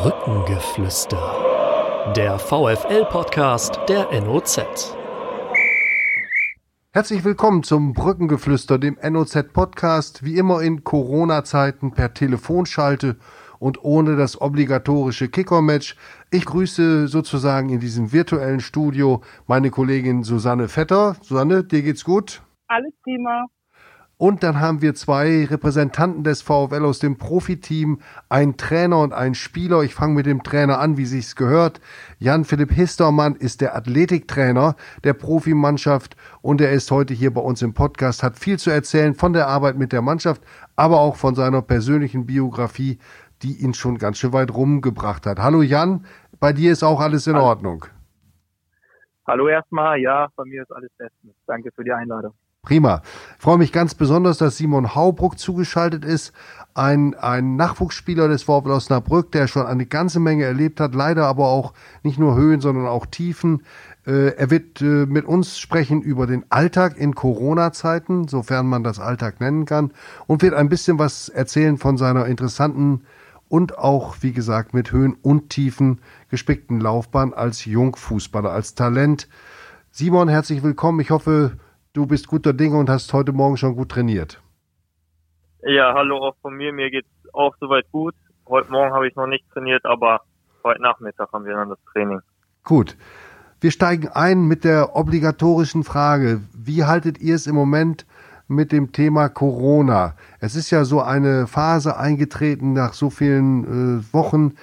Brückengeflüster. Der VFL-Podcast der NOZ. Herzlich willkommen zum Brückengeflüster, dem NOZ-Podcast, wie immer in Corona-Zeiten per Telefonschalte und ohne das obligatorische Kicker-Match. Ich grüße sozusagen in diesem virtuellen Studio meine Kollegin Susanne Vetter. Susanne, dir geht's gut? Alles prima. Und dann haben wir zwei Repräsentanten des VfL aus dem Profiteam, ein Trainer und ein Spieler. Ich fange mit dem Trainer an, wie sich's gehört. Jan-Philipp Histermann ist der Athletiktrainer der Profimannschaft und er ist heute hier bei uns im Podcast, hat viel zu erzählen von der Arbeit mit der Mannschaft, aber auch von seiner persönlichen Biografie, die ihn schon ganz schön weit rumgebracht hat. Hallo Jan, bei dir ist auch alles in Ordnung. Hallo erstmal, ja, bei mir ist alles bestens. Danke für die Einladung. Prima. Ich freue mich ganz besonders, dass Simon Haubruck zugeschaltet ist. Ein, ein Nachwuchsspieler des VfL Osnabrück, der schon eine ganze Menge erlebt hat, leider aber auch nicht nur Höhen, sondern auch Tiefen. Äh, er wird äh, mit uns sprechen über den Alltag in Corona-Zeiten, sofern man das Alltag nennen kann, und wird ein bisschen was erzählen von seiner interessanten und auch, wie gesagt, mit Höhen und Tiefen gespickten Laufbahn als Jungfußballer, als Talent. Simon, herzlich willkommen. Ich hoffe, du bist guter Dinge und hast heute Morgen schon gut trainiert. Ja, hallo auch von mir. Mir geht's auch soweit gut. Heute Morgen habe ich noch nicht trainiert, aber heute Nachmittag haben wir dann das Training. Gut. Wir steigen ein mit der obligatorischen Frage. Wie haltet ihr es im Moment mit dem Thema Corona? Es ist ja so eine Phase eingetreten nach so vielen äh, Wochen,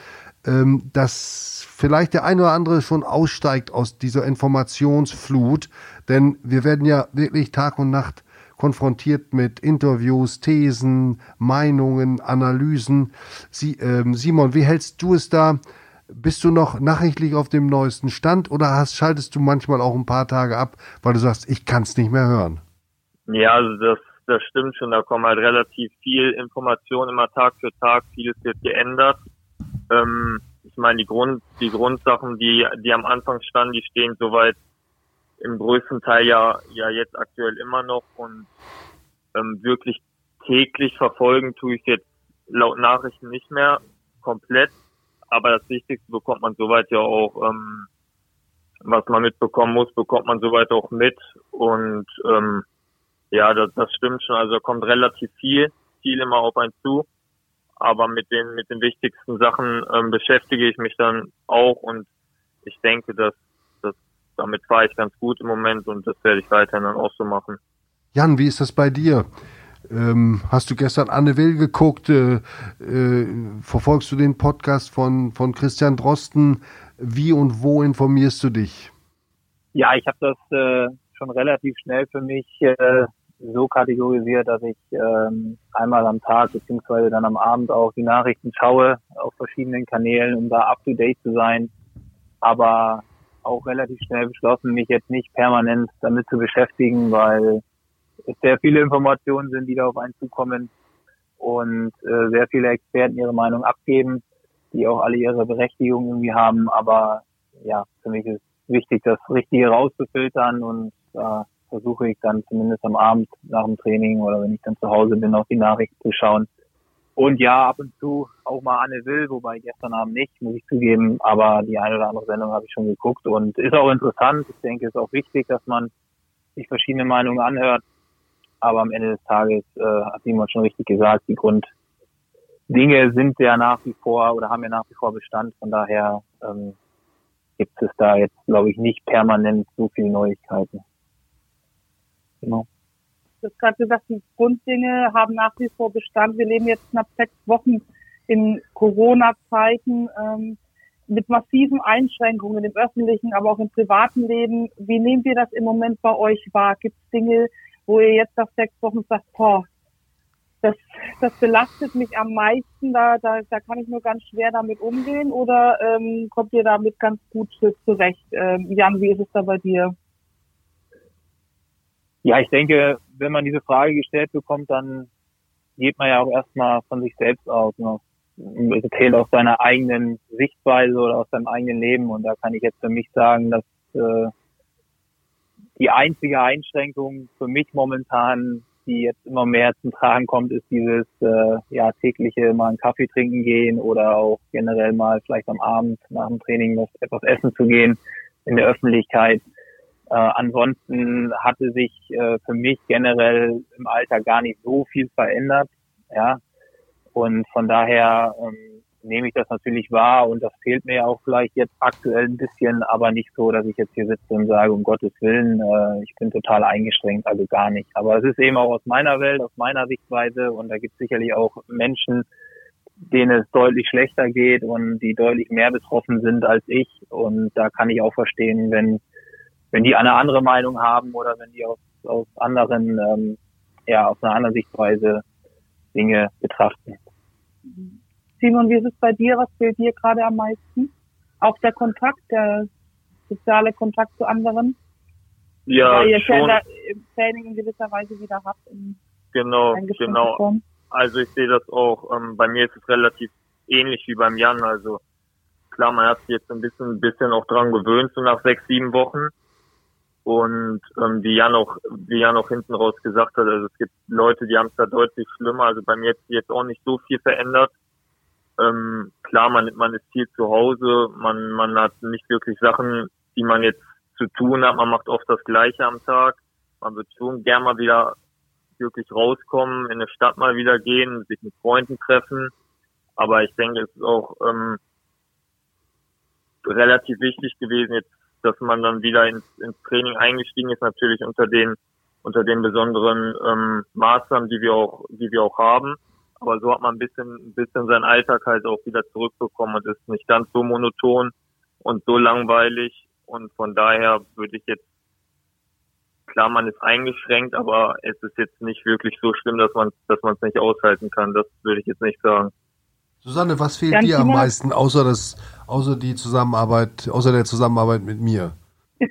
ähm, dass vielleicht der eine oder andere schon aussteigt aus dieser Informationsflut. Denn wir werden ja wirklich Tag und Nacht konfrontiert mit Interviews, Thesen, Meinungen, Analysen. Sie, ähm, Simon, wie hältst du es da? Bist du noch nachrichtlich auf dem neuesten Stand oder hast, schaltest du manchmal auch ein paar Tage ab, weil du sagst, ich kann es nicht mehr hören? Ja, also das, das stimmt schon. Da kommen halt relativ viel Information immer Tag für Tag. Vieles wird geändert. Ähm, ich meine, die Grund, die Grundsachen, die, die am Anfang standen, die stehen soweit im größten Teil ja, ja jetzt aktuell immer noch und ähm, wirklich täglich verfolgen tue ich jetzt laut Nachrichten nicht mehr komplett. Aber das Wichtigste bekommt man soweit ja auch, ähm, was man mitbekommen muss, bekommt man soweit auch mit. Und ähm, ja, das, das stimmt schon. Also da kommt relativ viel, viel immer auf einen zu. Aber mit den mit den wichtigsten Sachen ähm, beschäftige ich mich dann auch und ich denke, dass damit fahre ich ganz gut im Moment und das werde ich weiterhin dann auch so machen. Jan, wie ist das bei dir? Ähm, hast du gestern Anne Will geguckt? Äh, äh, verfolgst du den Podcast von, von Christian Drosten? Wie und wo informierst du dich? Ja, ich habe das äh, schon relativ schnell für mich äh, so kategorisiert, dass ich ähm, einmal am Tag beziehungsweise dann am Abend auch die Nachrichten schaue auf verschiedenen Kanälen, um da up to date zu sein. Aber auch relativ schnell beschlossen, mich jetzt nicht permanent damit zu beschäftigen, weil es sehr viele Informationen sind, die da auf einen zukommen und äh, sehr viele Experten ihre Meinung abgeben, die auch alle ihre Berechtigung irgendwie haben. Aber ja, für mich ist wichtig, das Richtige rauszufiltern und äh, versuche ich dann zumindest am Abend nach dem Training oder wenn ich dann zu Hause bin, auf die Nachrichten zu schauen, und ja, ab und zu auch mal Anne Will, wobei gestern Abend nicht, muss ich zugeben, aber die eine oder andere Sendung habe ich schon geguckt und ist auch interessant. Ich denke, es ist auch wichtig, dass man sich verschiedene Meinungen anhört. Aber am Ende des Tages äh, hat Simon schon richtig gesagt, die Grunddinge sind ja nach wie vor oder haben ja nach wie vor Bestand. Von daher ähm, gibt es da jetzt, glaube ich, nicht permanent so viele Neuigkeiten. Genau. Du hast gerade gesagt, die Grunddinge haben nach wie vor Bestand. Wir leben jetzt knapp sechs Wochen in Corona-Zeiten ähm, mit massiven Einschränkungen im öffentlichen, aber auch im privaten Leben. Wie nehmen wir das im Moment bei euch wahr? Gibt es Dinge, wo ihr jetzt nach sechs Wochen sagt, boah, das, das belastet mich am meisten, da, da, da kann ich nur ganz schwer damit umgehen oder ähm, kommt ihr damit ganz gut zurecht? Ähm, Jan, wie ist es da bei dir? Ja, ich denke, wenn man diese Frage gestellt bekommt, dann geht man ja auch erstmal von sich selbst aus. Ne? Erzählt aus seiner eigenen Sichtweise oder aus seinem eigenen Leben. Und da kann ich jetzt für mich sagen, dass äh, die einzige Einschränkung für mich momentan die jetzt immer mehr zum Tragen kommt, ist dieses äh, ja tägliche mal einen Kaffee trinken gehen oder auch generell mal vielleicht am Abend nach dem Training was, etwas essen zu gehen in der Öffentlichkeit. Äh, ansonsten hatte sich äh, für mich generell im Alter gar nicht so viel verändert. Ja, und von daher ähm, nehme ich das natürlich wahr und das fehlt mir auch vielleicht jetzt aktuell ein bisschen, aber nicht so, dass ich jetzt hier sitze und sage, um Gottes Willen, äh, ich bin total eingeschränkt, also gar nicht. Aber es ist eben auch aus meiner Welt, aus meiner Sichtweise und da gibt es sicherlich auch Menschen, denen es deutlich schlechter geht und die deutlich mehr betroffen sind als ich. Und da kann ich auch verstehen, wenn, wenn die eine andere Meinung haben oder wenn die aus, aus anderen, ähm, ja, aus einer anderen Sichtweise Dinge betrachten. Simon, wie ist es bei dir? Was fehlt dir gerade am meisten? Auch der Kontakt, der soziale Kontakt zu anderen? Ja, Weil ihr schon. ja im Training in gewisser Weise wieder habt. Genau, genau. Form. Also ich sehe das auch. Ähm, bei mir ist es relativ ähnlich wie beim Jan. Also klar, man hat sich jetzt ein bisschen, ein bisschen auch dran gewöhnt, so nach sechs, sieben Wochen. Und ähm, wie Jan auch, wie Jan auch hinten raus gesagt hat, also es gibt Leute, die haben es da deutlich schlimmer. Also bei mir hat sich jetzt auch nicht so viel verändert. Ähm, klar, man, man ist viel zu Hause, man, man hat nicht wirklich Sachen, die man jetzt zu tun hat. Man macht oft das Gleiche am Tag. Man wird schon gern mal wieder wirklich rauskommen, in eine Stadt mal wieder gehen, sich mit Freunden treffen. Aber ich denke, es ist auch ähm, relativ wichtig gewesen, jetzt, dass man dann wieder ins, ins Training eingestiegen ist, natürlich unter den unter den besonderen ähm, Maßnahmen, die wir auch, die wir auch haben. Aber so hat man ein bisschen, ein bisschen seinen Alltag halt auch wieder zurückbekommen und ist nicht ganz so monoton und so langweilig. Und von daher würde ich jetzt klar, man ist eingeschränkt, aber es ist jetzt nicht wirklich so schlimm, dass man dass man es nicht aushalten kann. Das würde ich jetzt nicht sagen. Susanne, was fehlt Dann dir am Timo- meisten, außer das, außer die Zusammenarbeit, außer der Zusammenarbeit mit mir?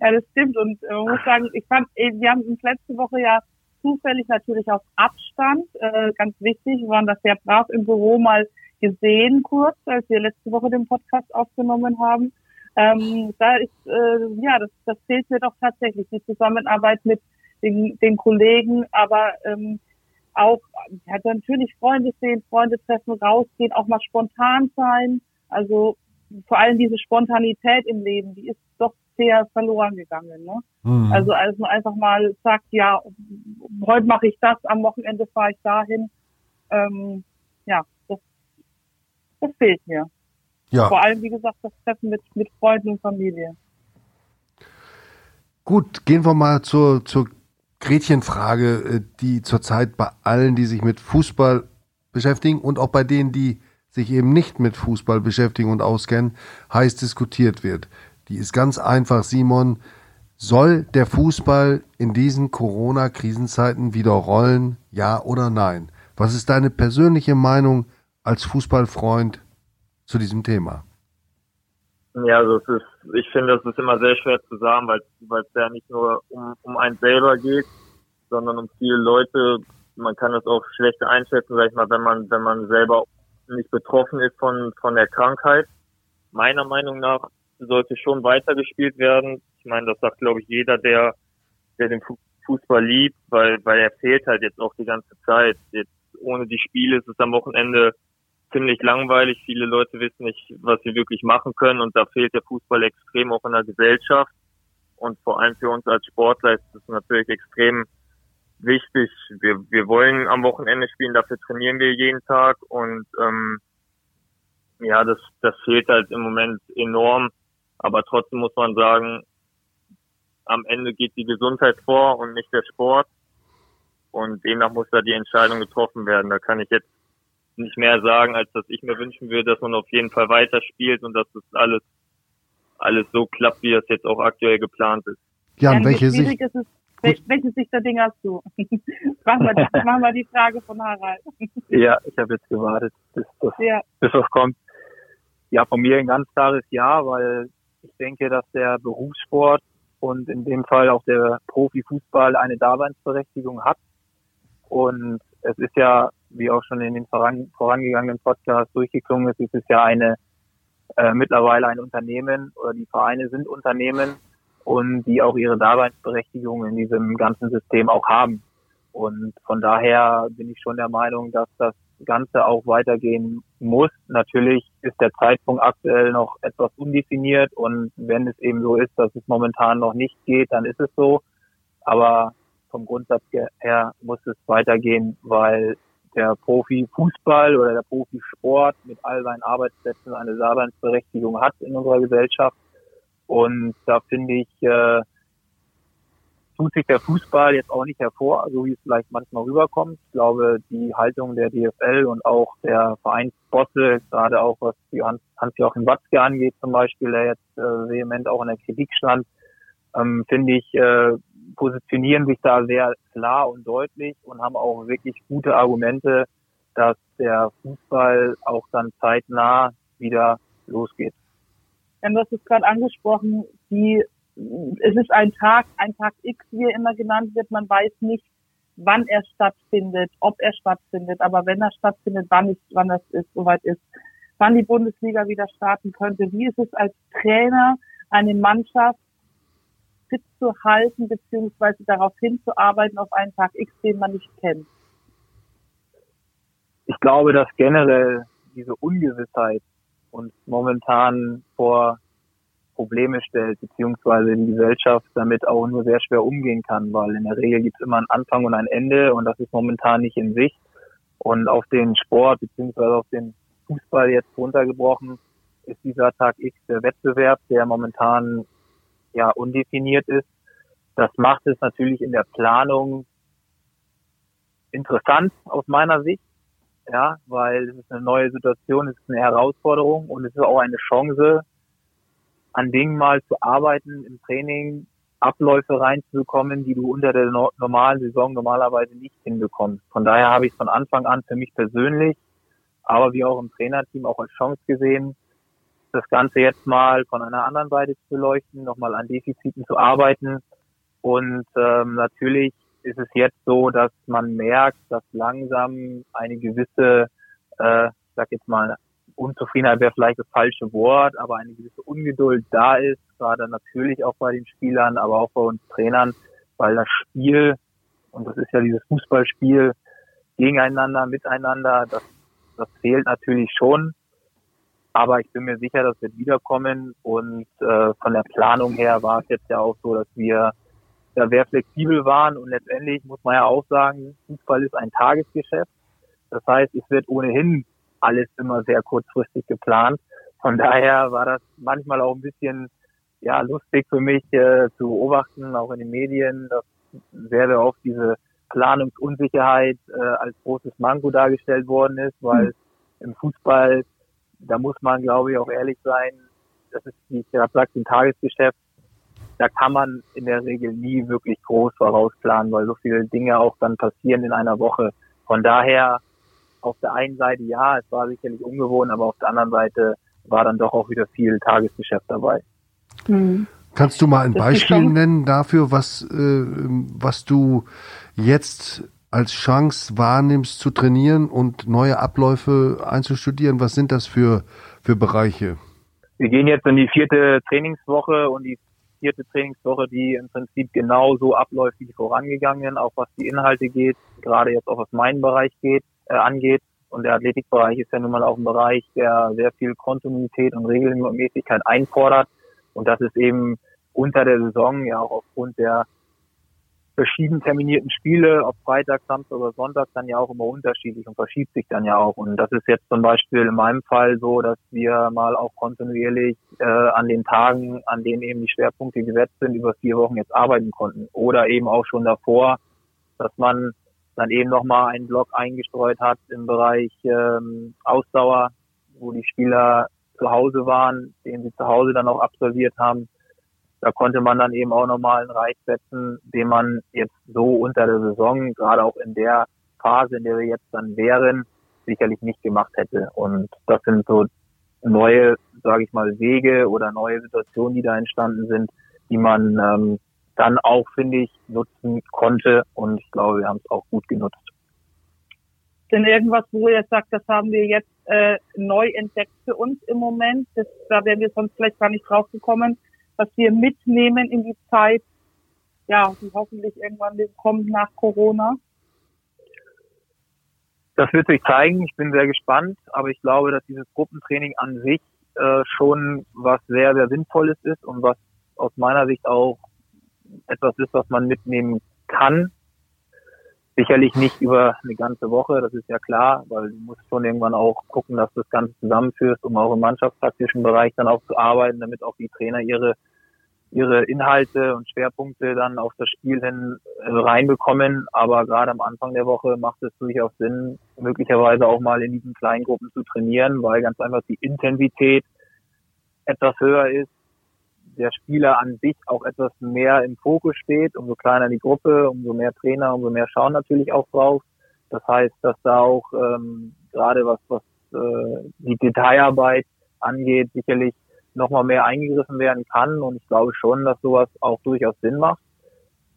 Ja, das stimmt. Und äh, man muss sagen, ich fand, äh, wir haben uns letzte Woche ja zufällig natürlich auf Abstand, äh, ganz wichtig, wir waren das sehr brav im Büro mal gesehen kurz, als wir letzte Woche den Podcast aufgenommen haben. Ähm, da ist, äh, ja, das, das fehlt mir doch tatsächlich, die Zusammenarbeit mit den, den Kollegen, aber ähm, auch, ja, natürlich Freunde sehen, Freunde treffen, rausgehen, auch mal spontan sein. Also vor allem diese Spontanität im Leben, die ist doch sehr verloren gegangen. Ne? Hm. Also als man einfach mal sagt, ja, heute mache ich das, am Wochenende fahre ich dahin. Ähm, ja, das, das fehlt mir. ja. Vor allem, wie gesagt, das Treffen mit, mit Freunden und Familie. Gut, gehen wir mal zur, zur Gretchenfrage, äh, die zurzeit bei allen, die sich mit Fußball beschäftigen und auch bei denen, die sich eben nicht mit Fußball beschäftigen und auskennen, heiß diskutiert wird. Die ist ganz einfach, Simon. Soll der Fußball in diesen Corona-Krisenzeiten wieder rollen, ja oder nein? Was ist deine persönliche Meinung als Fußballfreund zu diesem Thema? Ja, also es ist, ich finde, es ist immer sehr schwer zu sagen, weil es ja nicht nur um, um einen selber geht, sondern um viele Leute. Man kann es auch schlecht einschätzen, sag ich mal, wenn man wenn man selber nicht betroffen ist von von der Krankheit. Meiner Meinung nach sollte schon weitergespielt werden. Ich meine, das sagt glaube ich jeder, der der den Fu- Fußball liebt, weil weil er fehlt halt jetzt auch die ganze Zeit. Jetzt ohne die Spiele ist es am Wochenende ziemlich langweilig. Viele Leute wissen nicht, was sie wirklich machen können und da fehlt der Fußball extrem auch in der Gesellschaft. Und vor allem für uns als Sportler ist es natürlich extrem wichtig. Wir, wir wollen am Wochenende spielen, dafür trainieren wir jeden Tag und ähm, ja, das, das fehlt halt im Moment enorm. Aber trotzdem muss man sagen, am Ende geht die Gesundheit vor und nicht der Sport. Und demnach muss da die Entscheidung getroffen werden. Da kann ich jetzt nicht mehr sagen, als dass ich mir wünschen würde, dass man auf jeden Fall weiterspielt und dass das alles, alles so klappt, wie das jetzt auch aktuell geplant ist. Jan, wie welche Sicht? wel- welche Sicht der Dinge hast du? machen, wir, machen wir die Frage von Harald. Ja, ich habe jetzt gewartet, bis das, Ja, bis das kommt. Ja, von mir ein ganz klares Ja, weil ich denke, dass der Berufssport und in dem Fall auch der Profifußball eine Daseinsberechtigung hat. Und es ist ja, wie auch schon in den voran, vorangegangenen Podcasts durchgeklungen ist, es ist ja eine äh, mittlerweile ein Unternehmen oder die Vereine sind Unternehmen und die auch ihre Daseinsberechtigung in diesem ganzen System auch haben. Und von daher bin ich schon der Meinung, dass das Ganze auch weitergehen muss. Natürlich ist der Zeitpunkt aktuell noch etwas undefiniert und wenn es eben so ist, dass es momentan noch nicht geht, dann ist es so. Aber vom Grundsatz her muss es weitergehen, weil der Profifußball oder der Profisport mit all seinen Arbeitsplätzen eine Daseinsberechtigung hat in unserer Gesellschaft. Und da finde ich, äh, tut sich der Fußball jetzt auch nicht hervor, so wie es vielleicht manchmal rüberkommt. Ich glaube, die Haltung der DFL und auch der Vereinsbosse, gerade auch was die Hans-Joachim Watzke angeht zum Beispiel, der jetzt äh, vehement auch in der Kritik stand, ähm, finde ich, äh, positionieren sich da sehr klar und deutlich und haben auch wirklich gute Argumente, dass der Fußball auch dann zeitnah wieder losgeht. Ja, du hast es gerade angesprochen, die es ist ein Tag, ein Tag X, wie er immer genannt wird. Man weiß nicht, wann er stattfindet, ob er stattfindet, aber wenn er stattfindet, wann ist, wann das ist, soweit ist, wann die Bundesliga wieder starten könnte. Wie ist es als Trainer, eine Mannschaft fit zu halten, beziehungsweise darauf hinzuarbeiten auf einen Tag X, den man nicht kennt? Ich glaube, dass generell diese Ungewissheit uns momentan vor Probleme stellt, beziehungsweise die Gesellschaft damit auch nur sehr schwer umgehen kann, weil in der Regel gibt es immer einen Anfang und ein Ende und das ist momentan nicht in Sicht. Und auf den Sport beziehungsweise auf den Fußball jetzt runtergebrochen ist dieser Tag X der Wettbewerb, der momentan ja undefiniert ist. Das macht es natürlich in der Planung interessant aus meiner Sicht, ja, weil es ist eine neue Situation, es ist eine Herausforderung und es ist auch eine Chance, an Dingen mal zu arbeiten im Training, Abläufe reinzubekommen, die du unter der no normalen Saison normalerweise nicht hinbekommst. Von daher habe ich von Anfang an für mich persönlich, aber wie auch im Trainerteam auch als Chance gesehen, das Ganze jetzt mal von einer anderen Seite zu beleuchten, nochmal an Defiziten zu arbeiten. Und ähm, natürlich ist es jetzt so, dass man merkt, dass langsam eine gewisse, äh, ich sag jetzt mal, Unzufriedenheit wäre vielleicht das falsche Wort, aber eine gewisse Ungeduld da ist, gerade natürlich auch bei den Spielern, aber auch bei uns Trainern, weil das Spiel, und das ist ja dieses Fußballspiel, gegeneinander, miteinander, das, das fehlt natürlich schon. Aber ich bin mir sicher, dass wir wiederkommen und äh, von der Planung her war es jetzt ja auch so, dass wir da sehr flexibel waren und letztendlich muss man ja auch sagen, Fußball ist ein Tagesgeschäft. Das heißt, es wird ohnehin alles immer sehr kurzfristig geplant. Von daher war das manchmal auch ein bisschen ja lustig für mich äh, zu beobachten, auch in den Medien, dass sehr, sehr oft diese Planungsunsicherheit äh, als großes Manko dargestellt worden ist, weil mhm. im Fußball, da muss man, glaube ich, auch ehrlich sein, das ist, wie ich gerade sagte, ein Tagesgeschäft. Da kann man in der Regel nie wirklich groß vorausplanen, weil so viele Dinge auch dann passieren in einer Woche. Von daher auf der einen Seite ja, es war sicherlich ungewohnt, aber auf der anderen Seite war dann doch auch wieder viel Tagesgeschäft dabei. Mhm. Kannst du mal ein Beispiel nennen dafür, was, äh, was du jetzt als Chance wahrnimmst zu trainieren und neue Abläufe einzustudieren? Was sind das für, für Bereiche? Wir gehen jetzt in die vierte Trainingswoche und die vierte Trainingswoche, die im Prinzip genau so abläuft wie die vorangegangenen, auch was die Inhalte geht, gerade jetzt auch was meinen Bereich geht äh, angeht. Und der Athletikbereich ist ja nun mal auch ein Bereich, der sehr viel Kontinuität und Regelmäßigkeit einfordert. Und das ist eben unter der Saison ja auch aufgrund der verschieden terminierten Spiele, ob Freitag, Samstag oder Sonntag, dann ja auch immer unterschiedlich und verschiebt sich dann ja auch. Und das ist jetzt zum Beispiel in meinem Fall so, dass wir mal auch kontinuierlich äh, an den Tagen, an denen eben die Schwerpunkte gesetzt sind, über vier Wochen jetzt arbeiten konnten. Oder eben auch schon davor, dass man dann eben nochmal einen Block eingestreut hat im Bereich ähm, Ausdauer, wo die Spieler zu Hause waren, den sie zu Hause dann auch absolviert haben. Da konnte man dann eben auch nochmal einen Reiz setzen, den man jetzt so unter der Saison, gerade auch in der Phase, in der wir jetzt dann wären, sicherlich nicht gemacht hätte. Und das sind so neue, sage ich mal, Wege oder neue Situationen, die da entstanden sind, die man ähm, dann auch, finde ich, nutzen konnte. Und ich glaube, wir haben es auch gut genutzt. Denn irgendwas, wo ihr sagt, das haben wir jetzt äh, neu entdeckt für uns im Moment, das, da wären wir sonst vielleicht gar nicht drauf gekommen, was wir mitnehmen in die Zeit, ja, die hoffentlich irgendwann kommt nach Corona? Das wird sich zeigen. Ich bin sehr gespannt, aber ich glaube, dass dieses Gruppentraining an sich äh, schon was sehr, sehr Sinnvolles ist und was aus meiner Sicht auch etwas ist, was man mitnehmen kann Sicherlich nicht über eine ganze Woche, das ist ja klar, weil du musst schon irgendwann auch gucken, dass du das Ganze zusammenführst, um auch im mannschaftstaktischen Bereich dann auch zu arbeiten, damit auch die Trainer ihre ihre Inhalte und Schwerpunkte dann auf das Spiel hin äh, reinbekommen. Aber gerade am Anfang der Woche macht es durchaus Sinn, möglicherweise auch mal in diesen kleinen Gruppen zu trainieren, weil ganz einfach die Intensität etwas höher ist, der Spieler an sich auch etwas mehr im Fokus steht. Umso kleiner die Gruppe, umso mehr Trainer, umso mehr schauen natürlich auch drauf. Das heißt, dass da auch ähm, gerade was, was äh, die Detailarbeit angeht, sicherlich nochmal mehr eingegriffen werden kann. Und ich glaube schon, dass sowas auch durchaus Sinn macht,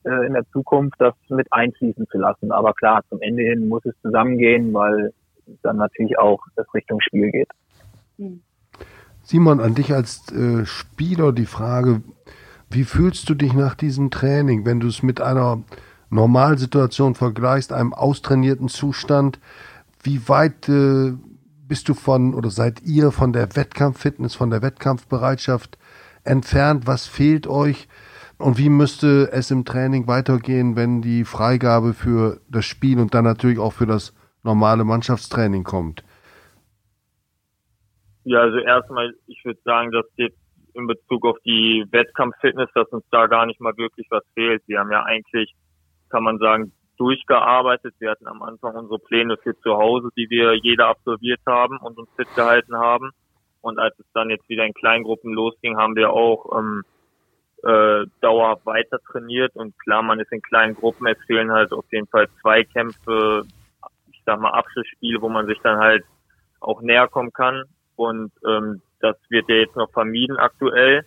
äh, in der Zukunft das mit einfließen zu lassen. Aber klar, zum Ende hin muss es zusammengehen, weil dann natürlich auch das Richtung Spiel geht. Hm. Simon, an dich als äh, Spieler die Frage, wie fühlst du dich nach diesem Training, wenn du es mit einer Normalsituation vergleichst, einem austrainierten Zustand? Wie weit äh, bist du von oder seid ihr von der Wettkampffitness, von der Wettkampfbereitschaft entfernt? Was fehlt euch? Und wie müsste es im Training weitergehen, wenn die Freigabe für das Spiel und dann natürlich auch für das normale Mannschaftstraining kommt? Ja, also erstmal, ich würde sagen, dass jetzt in Bezug auf die Wettkampffitness, dass uns da gar nicht mal wirklich was fehlt. Wir haben ja eigentlich, kann man sagen, durchgearbeitet. Wir hatten am Anfang unsere Pläne für zu Hause, die wir jeder absolviert haben und uns fit gehalten haben. Und als es dann jetzt wieder in Kleingruppen losging, haben wir auch ähm, äh, dauerhaft weiter trainiert. Und klar, man ist in kleinen Gruppen. Es fehlen halt auf jeden Fall zwei Kämpfe, ich sag mal Abschlussspiele, wo man sich dann halt auch näher kommen kann. Und ähm, das wird ja jetzt noch vermieden aktuell.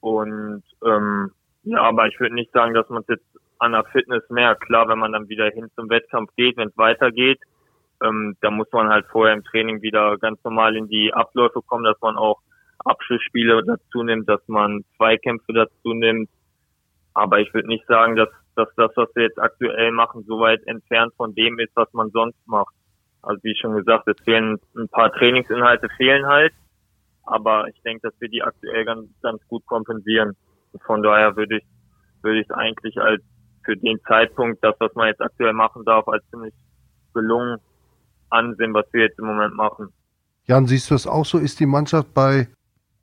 Und ähm, ja, aber ich würde nicht sagen, dass man es jetzt an der Fitness mehr. Klar, wenn man dann wieder hin zum Wettkampf geht, wenn es weitergeht, ähm, da muss man halt vorher im Training wieder ganz normal in die Abläufe kommen, dass man auch Abschlussspiele dazu nimmt, dass man Zweikämpfe dazu nimmt. Aber ich würde nicht sagen, dass, dass das, was wir jetzt aktuell machen, so weit entfernt von dem ist, was man sonst macht. Also wie schon gesagt, es fehlen ein paar Trainingsinhalte fehlen halt. Aber ich denke, dass wir die aktuell ganz, ganz gut kompensieren. Von daher würde ich, würde ich es eigentlich als für den Zeitpunkt das, was man jetzt aktuell machen darf, als ziemlich gelungen ansehen, was wir jetzt im Moment machen. Jan, siehst du das auch so? Ist die Mannschaft bei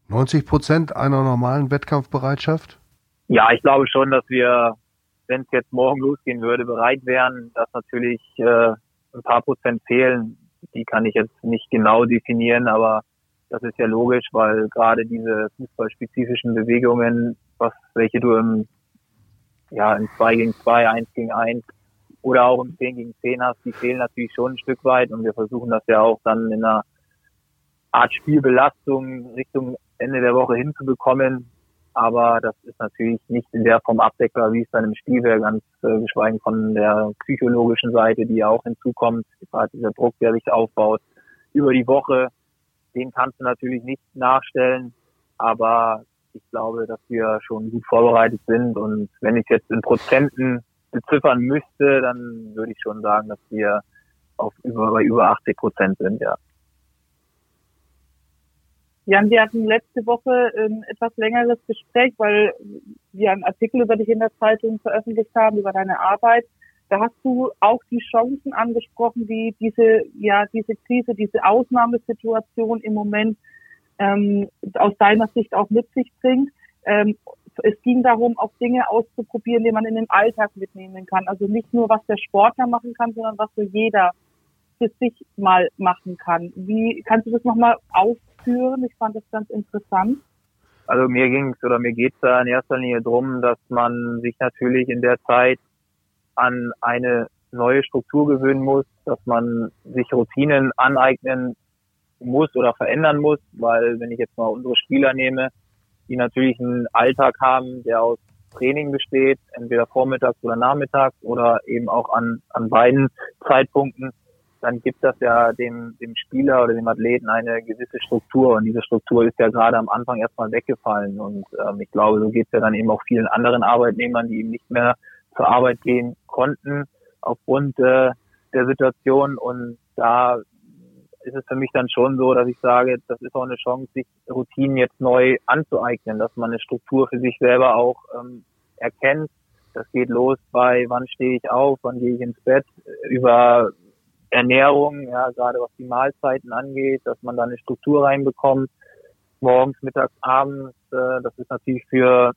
90 Prozent einer normalen Wettkampfbereitschaft? Ja, ich glaube schon, dass wir, wenn es jetzt morgen losgehen würde, bereit wären, dass natürlich äh, ein paar Prozent fehlen. Die kann ich jetzt nicht genau definieren, aber das ist ja logisch, weil gerade diese fußballspezifischen Bewegungen, was welche du im ja, in 2 gegen 2, 1 gegen 1 oder auch im 10 gegen 10 hast, die fehlen natürlich schon ein Stück weit und wir versuchen das ja auch dann in einer Art Spielbelastung Richtung Ende der Woche hinzubekommen. Aber das ist natürlich nicht in der Form abdeckbar, wie es dann im Spiel wäre, ganz äh, geschweigen von der psychologischen Seite, die ja auch hinzukommt. Gerade dieser Druck, der sich aufbaut über die Woche, den kannst du natürlich nicht nachstellen. Aber ich glaube, dass wir schon gut vorbereitet sind. Und wenn ich jetzt in Prozenten beziffern müsste, dann würde ich schon sagen, dass wir auf über, bei über 80 Prozent sind, ja. Jan, wir hatten letzte Woche ein etwas längeres Gespräch, weil wir einen Artikel über dich in der Zeitung veröffentlicht haben, über deine Arbeit. Da hast du auch die Chancen angesprochen, die diese, ja, diese Krise, diese Ausnahmesituation im Moment ähm, aus deiner Sicht auch mit sich bringt. Ähm, es ging darum, auch Dinge auszuprobieren, die man in den Alltag mitnehmen kann. Also nicht nur, was der Sportler machen kann, sondern was so jeder für sich mal machen kann. Wie kannst du das nochmal aufführen? Ich fand das ganz interessant. Also mir ging es oder mir geht es da in erster Linie drum, dass man sich natürlich in der Zeit an eine neue Struktur gewöhnen muss, dass man sich Routinen aneignen muss oder verändern muss, weil wenn ich jetzt mal unsere Spieler nehme, die natürlich einen Alltag haben, der aus Training besteht, entweder vormittags oder nachmittags oder eben auch an, an beiden Zeitpunkten, dann gibt das ja dem, dem Spieler oder dem Athleten eine gewisse Struktur. Und diese Struktur ist ja gerade am Anfang erstmal weggefallen. Und ähm, ich glaube, so geht es ja dann eben auch vielen anderen Arbeitnehmern, die eben nicht mehr zur Arbeit gehen konnten aufgrund äh, der Situation. Und da ist es für mich dann schon so, dass ich sage, das ist auch eine Chance, sich Routinen jetzt neu anzueignen, dass man eine Struktur für sich selber auch ähm, erkennt. Das geht los bei, wann stehe ich auf, wann gehe ich ins Bett, über Ernährung, ja, gerade was die Mahlzeiten angeht, dass man da eine Struktur reinbekommt, morgens, mittags, abends. Äh, das ist natürlich für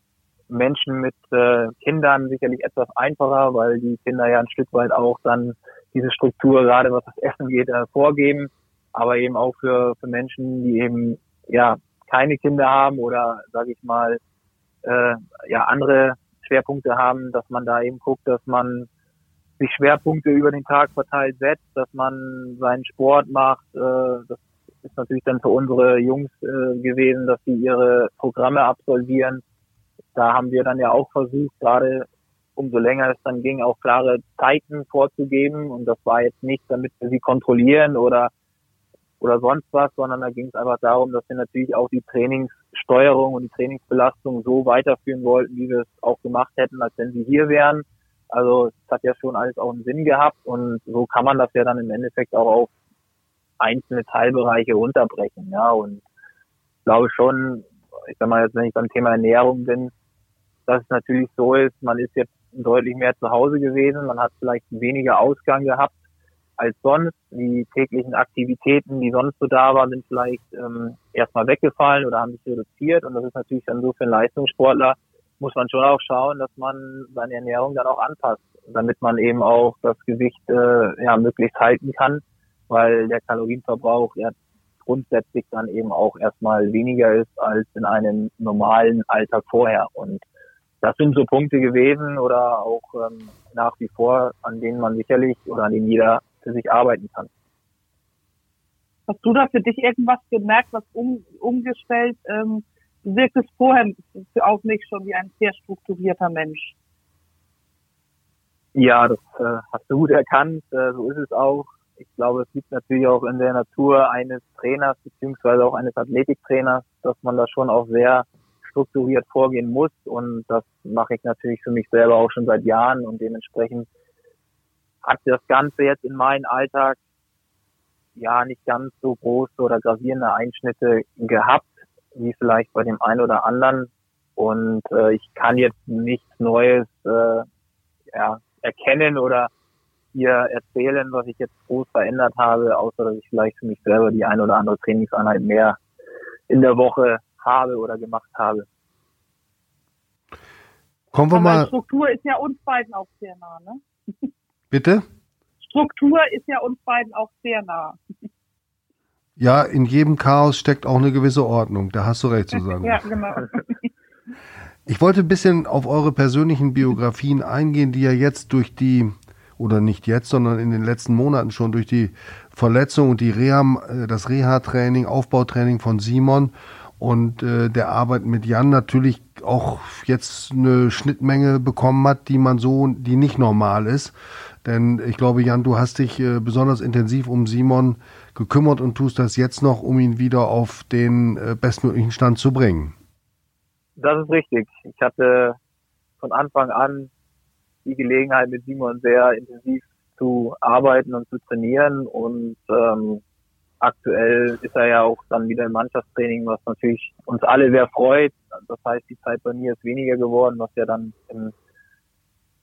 Menschen mit äh, Kindern sicherlich etwas einfacher, weil die Kinder ja ein Stück weit auch dann diese Struktur, gerade was das Essen geht, äh, vorgeben. Aber eben auch für, für Menschen, die eben ja keine Kinder haben oder sage ich mal äh, ja andere Schwerpunkte haben, dass man da eben guckt, dass man sich Schwerpunkte über den Tag verteilt setzt, dass man seinen Sport macht. Äh, das ist natürlich dann für unsere Jungs äh, gewesen, dass sie ihre Programme absolvieren da haben wir dann ja auch versucht, gerade umso länger es dann ging, auch klare Zeiten vorzugeben. Und das war jetzt nicht, damit wir sie kontrollieren oder oder sonst was, sondern da ging es einfach darum, dass wir natürlich auch die Trainingssteuerung und die Trainingsbelastung so weiterführen wollten, wie wir es auch gemacht hätten, als wenn sie hier wären. Also es hat ja schon alles auch einen Sinn gehabt und so kann man das ja dann im Endeffekt auch auf einzelne Teilbereiche runterbrechen. Ja, und ich glaube schon, ich sag mal jetzt, wenn ich beim Thema Ernährung bin, dass es natürlich so ist, man ist jetzt deutlich mehr zu Hause gewesen, man hat vielleicht weniger Ausgang gehabt als sonst. Die täglichen Aktivitäten, die sonst so da waren, sind vielleicht ähm, erstmal weggefallen oder haben sich reduziert. Und das ist natürlich dann so für einen Leistungssportler, muss man schon auch schauen, dass man seine Ernährung dann auch anpasst, damit man eben auch das Gewicht äh, ja, möglichst halten kann, weil der Kalorienverbrauch ja grundsätzlich dann eben auch erstmal weniger ist als in einem normalen Alltag vorher. Und das sind so Punkte gewesen oder auch ähm, nach wie vor, an denen man sicherlich oder an denen jeder für sich arbeiten kann. Hast du da für dich irgendwas gemerkt, was um, umgestellt? Ähm, du wirktest vorher auch nicht schon wie ein sehr strukturierter Mensch. Ja, das äh, hast du gut erkannt. Äh, so ist es auch. Ich glaube, es liegt natürlich auch in der Natur eines Trainers beziehungsweise auch eines Athletiktrainers, dass man da schon auch sehr strukturiert vorgehen muss. Und das mache ich natürlich für mich selber auch schon seit Jahren. Und dementsprechend hat das Ganze jetzt in meinen Alltag ja nicht ganz so große oder gravierende Einschnitte gehabt, wie vielleicht bei dem einen oder anderen. Und äh, ich kann jetzt nichts Neues äh, ja, erkennen oder hier erzählen, was ich jetzt groß verändert habe, außer dass ich vielleicht für mich selber die eine oder andere Trainingseinheit mehr in der Woche habe oder gemacht habe. Kommen wir Aber mal. Struktur ist ja uns beiden auch sehr nah, ne? Bitte? Struktur ist ja uns beiden auch sehr nah. Ja, in jedem Chaos steckt auch eine gewisse Ordnung. Da hast du recht, Susanne. ja, genau. Ich wollte ein bisschen auf eure persönlichen Biografien eingehen, die ja jetzt durch die, oder nicht jetzt, sondern in den letzten Monaten schon durch die Verletzung und die Reha, äh, das Reha-Training, Aufbautraining von Simon und äh, der Arbeit mit Jan natürlich auch jetzt eine Schnittmenge bekommen hat, die man so, die nicht normal ist. Denn ich glaube, Jan, du hast dich äh, besonders intensiv um Simon gekümmert und tust das jetzt noch, um ihn wieder auf den äh, bestmöglichen Stand zu bringen. Das ist richtig. Ich hatte von Anfang an die Gelegenheit, mit Simon sehr intensiv zu arbeiten und zu trainieren und ähm, aktuell ist er ja auch dann wieder im Mannschaftstraining, was natürlich uns alle sehr freut. Das heißt, die Zeit bei mir ist weniger geworden, was ja dann im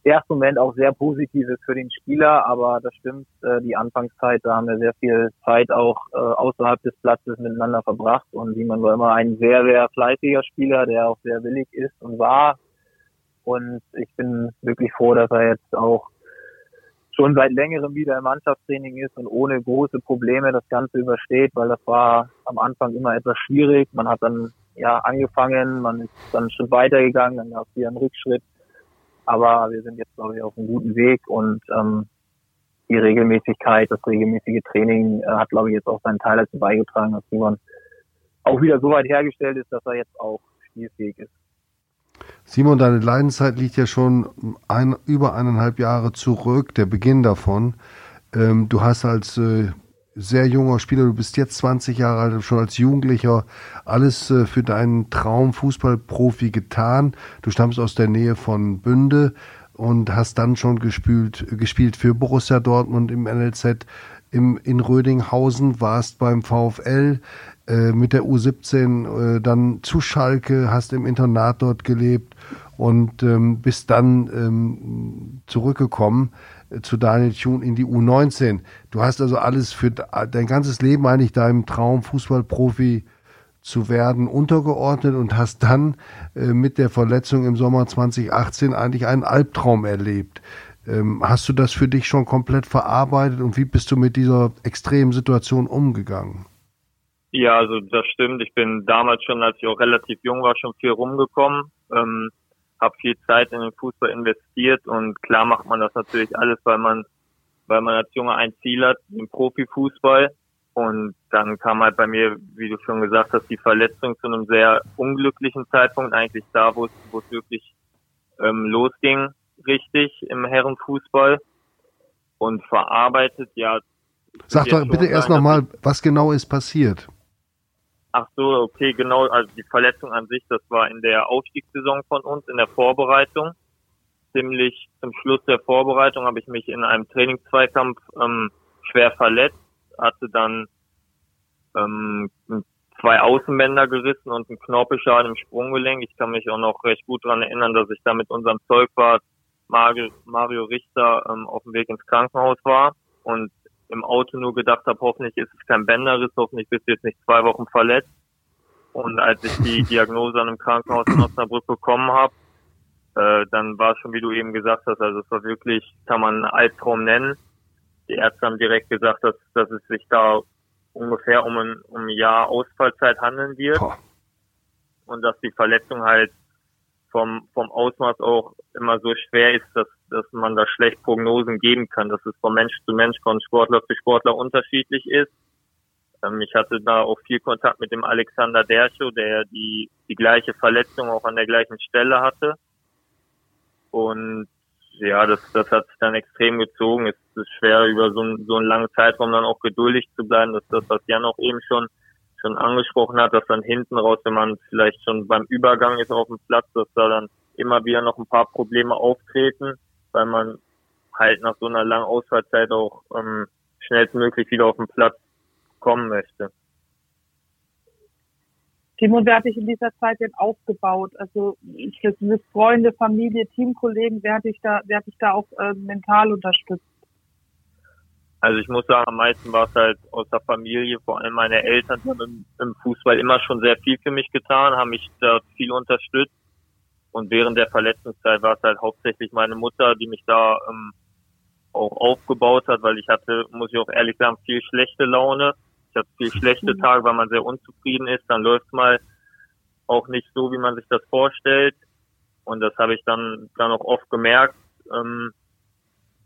ersten Moment auch sehr positiv ist für den Spieler. Aber das stimmt, äh, die Anfangszeit, da haben wir sehr viel Zeit auch äh, außerhalb des Platzes miteinander verbracht. Und Simon war immer ein sehr, sehr fleißiger Spieler, der auch sehr willig ist und war. Und ich bin wirklich froh, dass er jetzt auch schon seit längerem wieder im Mannschaftstraining ist und ohne große Probleme das Ganze übersteht, weil das war am Anfang immer etwas schwierig. Man hat dann ja angefangen, man ist dann Schritt weitergegangen, dann gab es wieder einen Rückschritt. Aber wir sind jetzt, glaube ich, auf einem guten Weg und ähm, die Regelmäßigkeit, das regelmäßige Training äh, hat, glaube ich, jetzt auch seinen Teil dazu beigetragen, dass Simon auch wieder so weit hergestellt ist, dass er jetzt auch spielfähig ist. Simon, deine Leidenszeit liegt ja schon ein, über eineinhalb Jahre zurück, der Beginn davon. Ähm, du hast als äh, sehr junger Spieler, du bist jetzt 20 Jahre alt, schon als Jugendlicher alles äh, für deinen Traum Fußballprofi getan. Du stammst aus der Nähe von Bünde und hast dann schon gespielt, gespielt für Borussia Dortmund im NLZ, im, in Rödinghausen, warst beim VfL äh, mit der U17 äh, dann zu Schalke, hast im Internat dort gelebt und ähm, bist dann ähm, zurückgekommen zu Daniel Thun in die U19. Du hast also alles für dein ganzes Leben eigentlich deinem Traum Fußballprofi zu werden untergeordnet und hast dann äh, mit der Verletzung im Sommer 2018 eigentlich einen Albtraum erlebt. Ähm, hast du das für dich schon komplett verarbeitet und wie bist du mit dieser extremen Situation umgegangen? Ja, also das stimmt. Ich bin damals schon, als ich auch relativ jung war, schon viel rumgekommen, ähm, habe viel Zeit in den Fußball investiert und klar macht man das natürlich alles, weil man, weil man als Junge ein Ziel hat, den Profifußball. Und dann kam halt bei mir, wie du schon gesagt hast, die Verletzung zu einem sehr unglücklichen Zeitpunkt, eigentlich da, wo es, wo es wirklich ähm, losging richtig im Herrenfußball und verarbeitet, ja. Sag doch bitte erst nochmal, was genau ist passiert? Ach so, okay, genau. Also die Verletzung an sich, das war in der Aufstiegssaison von uns, in der Vorbereitung. Ziemlich zum Schluss der Vorbereitung habe ich mich in einem Trainingszweikampf ähm, schwer verletzt, hatte dann ähm, zwei Außenbänder gerissen und einen Knorpelschaden im Sprunggelenk. Ich kann mich auch noch recht gut daran erinnern, dass ich da mit unserem Zeugwart Mario Richter ähm, auf dem Weg ins Krankenhaus war und im Auto nur gedacht habe, hoffentlich ist es kein Bänderriss, hoffentlich bist du jetzt nicht zwei Wochen verletzt. Und als ich die Diagnose an einem Krankenhaus in Osnabrück bekommen habe, äh, dann war es schon, wie du eben gesagt hast, also es war wirklich, kann man einen Albtraum nennen. Die Ärzte haben direkt gesagt, dass, dass es sich da ungefähr um ein, um ein Jahr Ausfallzeit handeln wird. Boah. Und dass die Verletzung halt vom, vom Ausmaß auch immer so schwer ist, dass, dass man da schlecht Prognosen geben kann, dass es von Mensch zu Mensch, von Sportler zu Sportler unterschiedlich ist. Ähm, ich hatte da auch viel Kontakt mit dem Alexander Derschow, der die, die gleiche Verletzung auch an der gleichen Stelle hatte. Und ja, das, das hat sich dann extrem gezogen. Es ist schwer, über so, so einen langen Zeitraum dann auch geduldig zu bleiben. Das ist das, was Jan auch eben schon schon angesprochen hat, dass dann hinten raus, wenn man vielleicht schon beim Übergang ist auf dem Platz, dass da dann immer wieder noch ein paar Probleme auftreten, weil man halt nach so einer langen Ausfallzeit auch ähm, schnellstmöglich wieder auf den Platz kommen möchte. Timo, wer hat dich in dieser Zeit denn aufgebaut? Also ich mit Freunde, Familie, Teamkollegen, wer hat dich da, wer hat dich da auch äh, mental unterstützt? Also ich muss sagen, am meisten war es halt aus der Familie, vor allem meine Eltern haben im, im, Fußball immer schon sehr viel für mich getan, haben mich da viel unterstützt. Und während der Verletzungszeit war es halt hauptsächlich meine Mutter, die mich da ähm, auch aufgebaut hat, weil ich hatte, muss ich auch ehrlich sagen, viel schlechte Laune. Ich hatte viel schlechte. Tage, weil man sehr unzufrieden ist. Dann läuft mal auch nicht so, wie man sich das vorstellt. Und das habe ich dann, dann auch oft gemerkt. Ähm,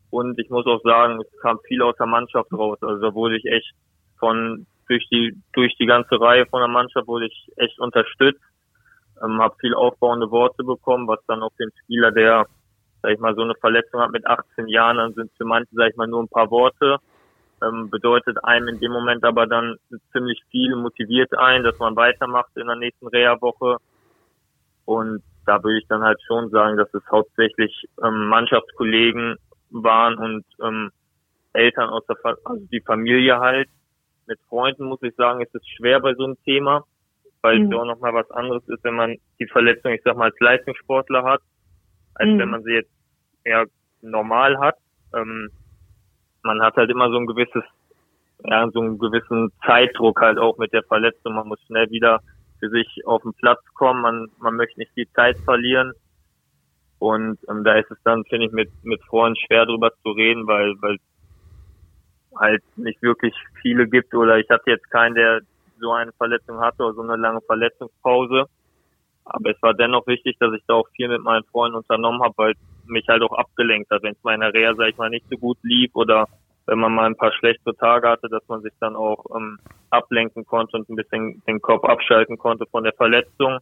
und ich muss auch sagen, es kam viel aus der Mannschaft raus. Also da wurde ich echt von durch die durch die ganze Reihe von der Mannschaft wurde ich echt unterstützt. Ähm, habe viel aufbauende Worte bekommen, was dann auch den Spieler, der sag ich mal so eine Verletzung hat mit 18 Jahren, dann sind für manche sag ich mal nur ein paar Worte. Ähm, bedeutet einem in dem Moment aber dann ziemlich viel, motiviert ein, dass man weitermacht in der nächsten Reha-Woche. Und da würde ich dann halt schon sagen, dass es hauptsächlich ähm, Mannschaftskollegen waren und ähm, Eltern aus der, Fa also die Familie halt. Mit Freunden muss ich sagen, ist es schwer bei so einem Thema, weil mhm. es ja auch nochmal was anderes ist, wenn man die Verletzung, ich sag mal, als Leistungssportler hat, als mhm. wenn man sie jetzt eher normal hat. Ähm, man hat halt immer so ein gewisses, ja, so einen gewissen Zeitdruck halt auch mit der Verletzung. Man muss schnell wieder für sich auf den Platz kommen. Man, man möchte nicht die Zeit verlieren. Und ähm, da ist es dann, finde ich, mit, mit Freunden schwer drüber zu reden, weil, weil halt nicht wirklich viele gibt oder ich hatte jetzt keinen, der so eine Verletzung hatte oder so eine lange Verletzungspause. Aber es war dennoch wichtig, dass ich da auch viel mit meinen Freunden unternommen habe, weil mich halt auch abgelenkt hat, wenn es mal in der Reha, sag ich mal, nicht so gut lief oder wenn man mal ein paar schlechte Tage hatte, dass man sich dann auch ähm, ablenken konnte und ein bisschen den Kopf abschalten konnte von der Verletzung.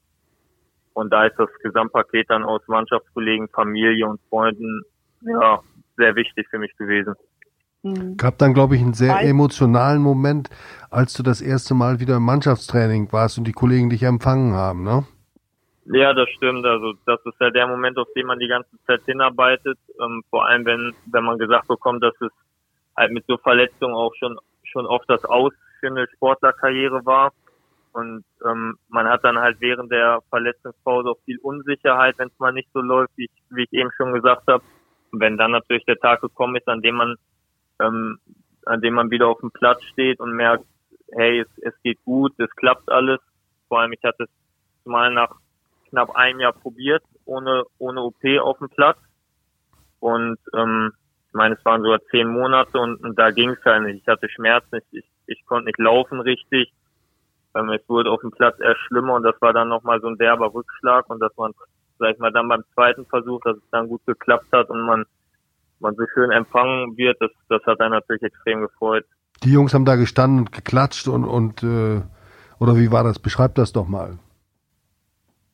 Und da ist das Gesamtpaket dann aus Mannschaftskollegen, Familie und Freunden ja sehr wichtig für mich gewesen. Mhm. Gab dann, glaube ich, einen sehr emotionalen Moment, als du das erste Mal wieder im Mannschaftstraining warst und die Kollegen dich empfangen haben, ne? Ja, das stimmt. Also das ist ja der Moment, auf den man die ganze Zeit hinarbeitet. Ähm, vor allem, wenn, wenn man gesagt bekommt, dass es halt mit so Verletzungen auch schon, schon oft das Aus für eine Sportlerkarriere war. Und ähm, man hat dann halt während der Verletzungspause auch viel Unsicherheit, wenn es mal nicht so läuft, wie ich, wie ich eben schon gesagt habe. Und wenn dann natürlich der Tag gekommen ist, an dem man ähm, an dem man wieder auf dem Platz steht und merkt, hey, es, es geht gut, es klappt alles. Vor allem, ich hatte es mal nach knapp einem Jahr probiert, ohne, ohne OP auf dem Platz. Und ähm, ich meine, es waren sogar zehn Monate und, und da ging es halt nicht. Ich hatte Schmerzen, ich, ich, ich konnte nicht laufen richtig. Ähm, es wurde auf dem Platz eher schlimmer und das war dann nochmal so ein derber Rückschlag und dass man, sag ich mal, dann beim zweiten Versuch, dass es dann gut geklappt hat und man, man so schön empfangen wird, das, das hat einen natürlich extrem gefreut. Die Jungs haben da gestanden und geklatscht und, und äh, oder wie war das? Beschreib das doch mal.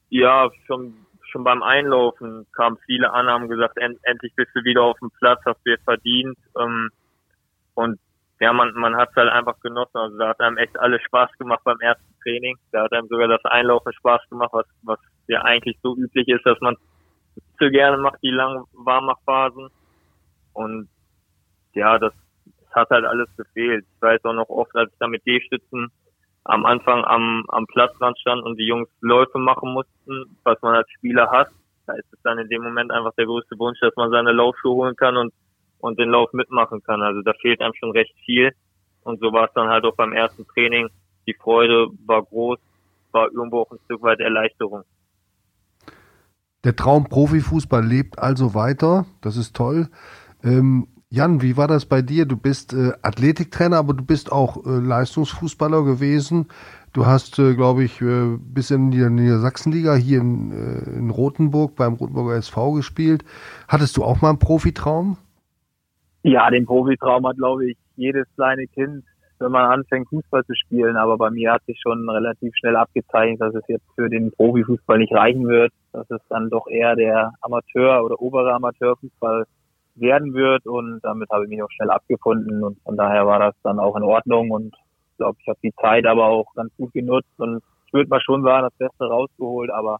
Ja, schon, schon beim Einlaufen kamen viele an, haben gesagt, end, endlich bist du wieder auf dem Platz, hast du dir verdient. Ähm, und ja, man, man hat es halt einfach genossen. Also da hat einem echt alles Spaß gemacht beim ersten Training. Da hat einem sogar das Einlaufen Spaß gemacht, was, was ja eigentlich so üblich ist, dass man so gerne macht, die langen Warmmachphasen. Und ja, das, das hat halt alles gefehlt. Ich weiß auch noch oft, als ich da mit D-Stützen am Anfang am, am Platzrand stand und die Jungs Läufe machen mussten, was man als Spieler hat. Da ist es dann in dem Moment einfach der größte Wunsch, dass man seine Laufschuhe holen kann und, und den Lauf mitmachen kann. Also da fehlt einem schon recht viel. Und so war es dann halt auch beim ersten Training. Die Freude war groß, war irgendwo auch ein Stück weit Erleichterung. Der Traum Profifußball lebt also weiter. Das ist toll. Ähm, Jan, wie war das bei dir? Du bist äh, Athletiktrainer, aber du bist auch äh, Leistungsfußballer gewesen. Du hast, äh, glaube ich, äh, bis in die Niedersachsenliga hier in, äh, in Rothenburg beim Rothenburger SV gespielt. Hattest du auch mal einen Profitraum? Ja, den Profitraum hat, glaube ich, jedes kleine Kind, wenn man anfängt, Fußball zu spielen. Aber bei mir hat sich schon relativ schnell abgezeichnet, dass es jetzt für den Profifußball nicht reichen wird, dass es dann doch eher der Amateur- oder obere Amateurfußball werden wird und damit habe ich mich auch schnell abgefunden und von daher war das dann auch in Ordnung und glaube, ich habe die Zeit aber auch ganz gut genutzt und ich würde mal schon sagen, das Beste rausgeholt, aber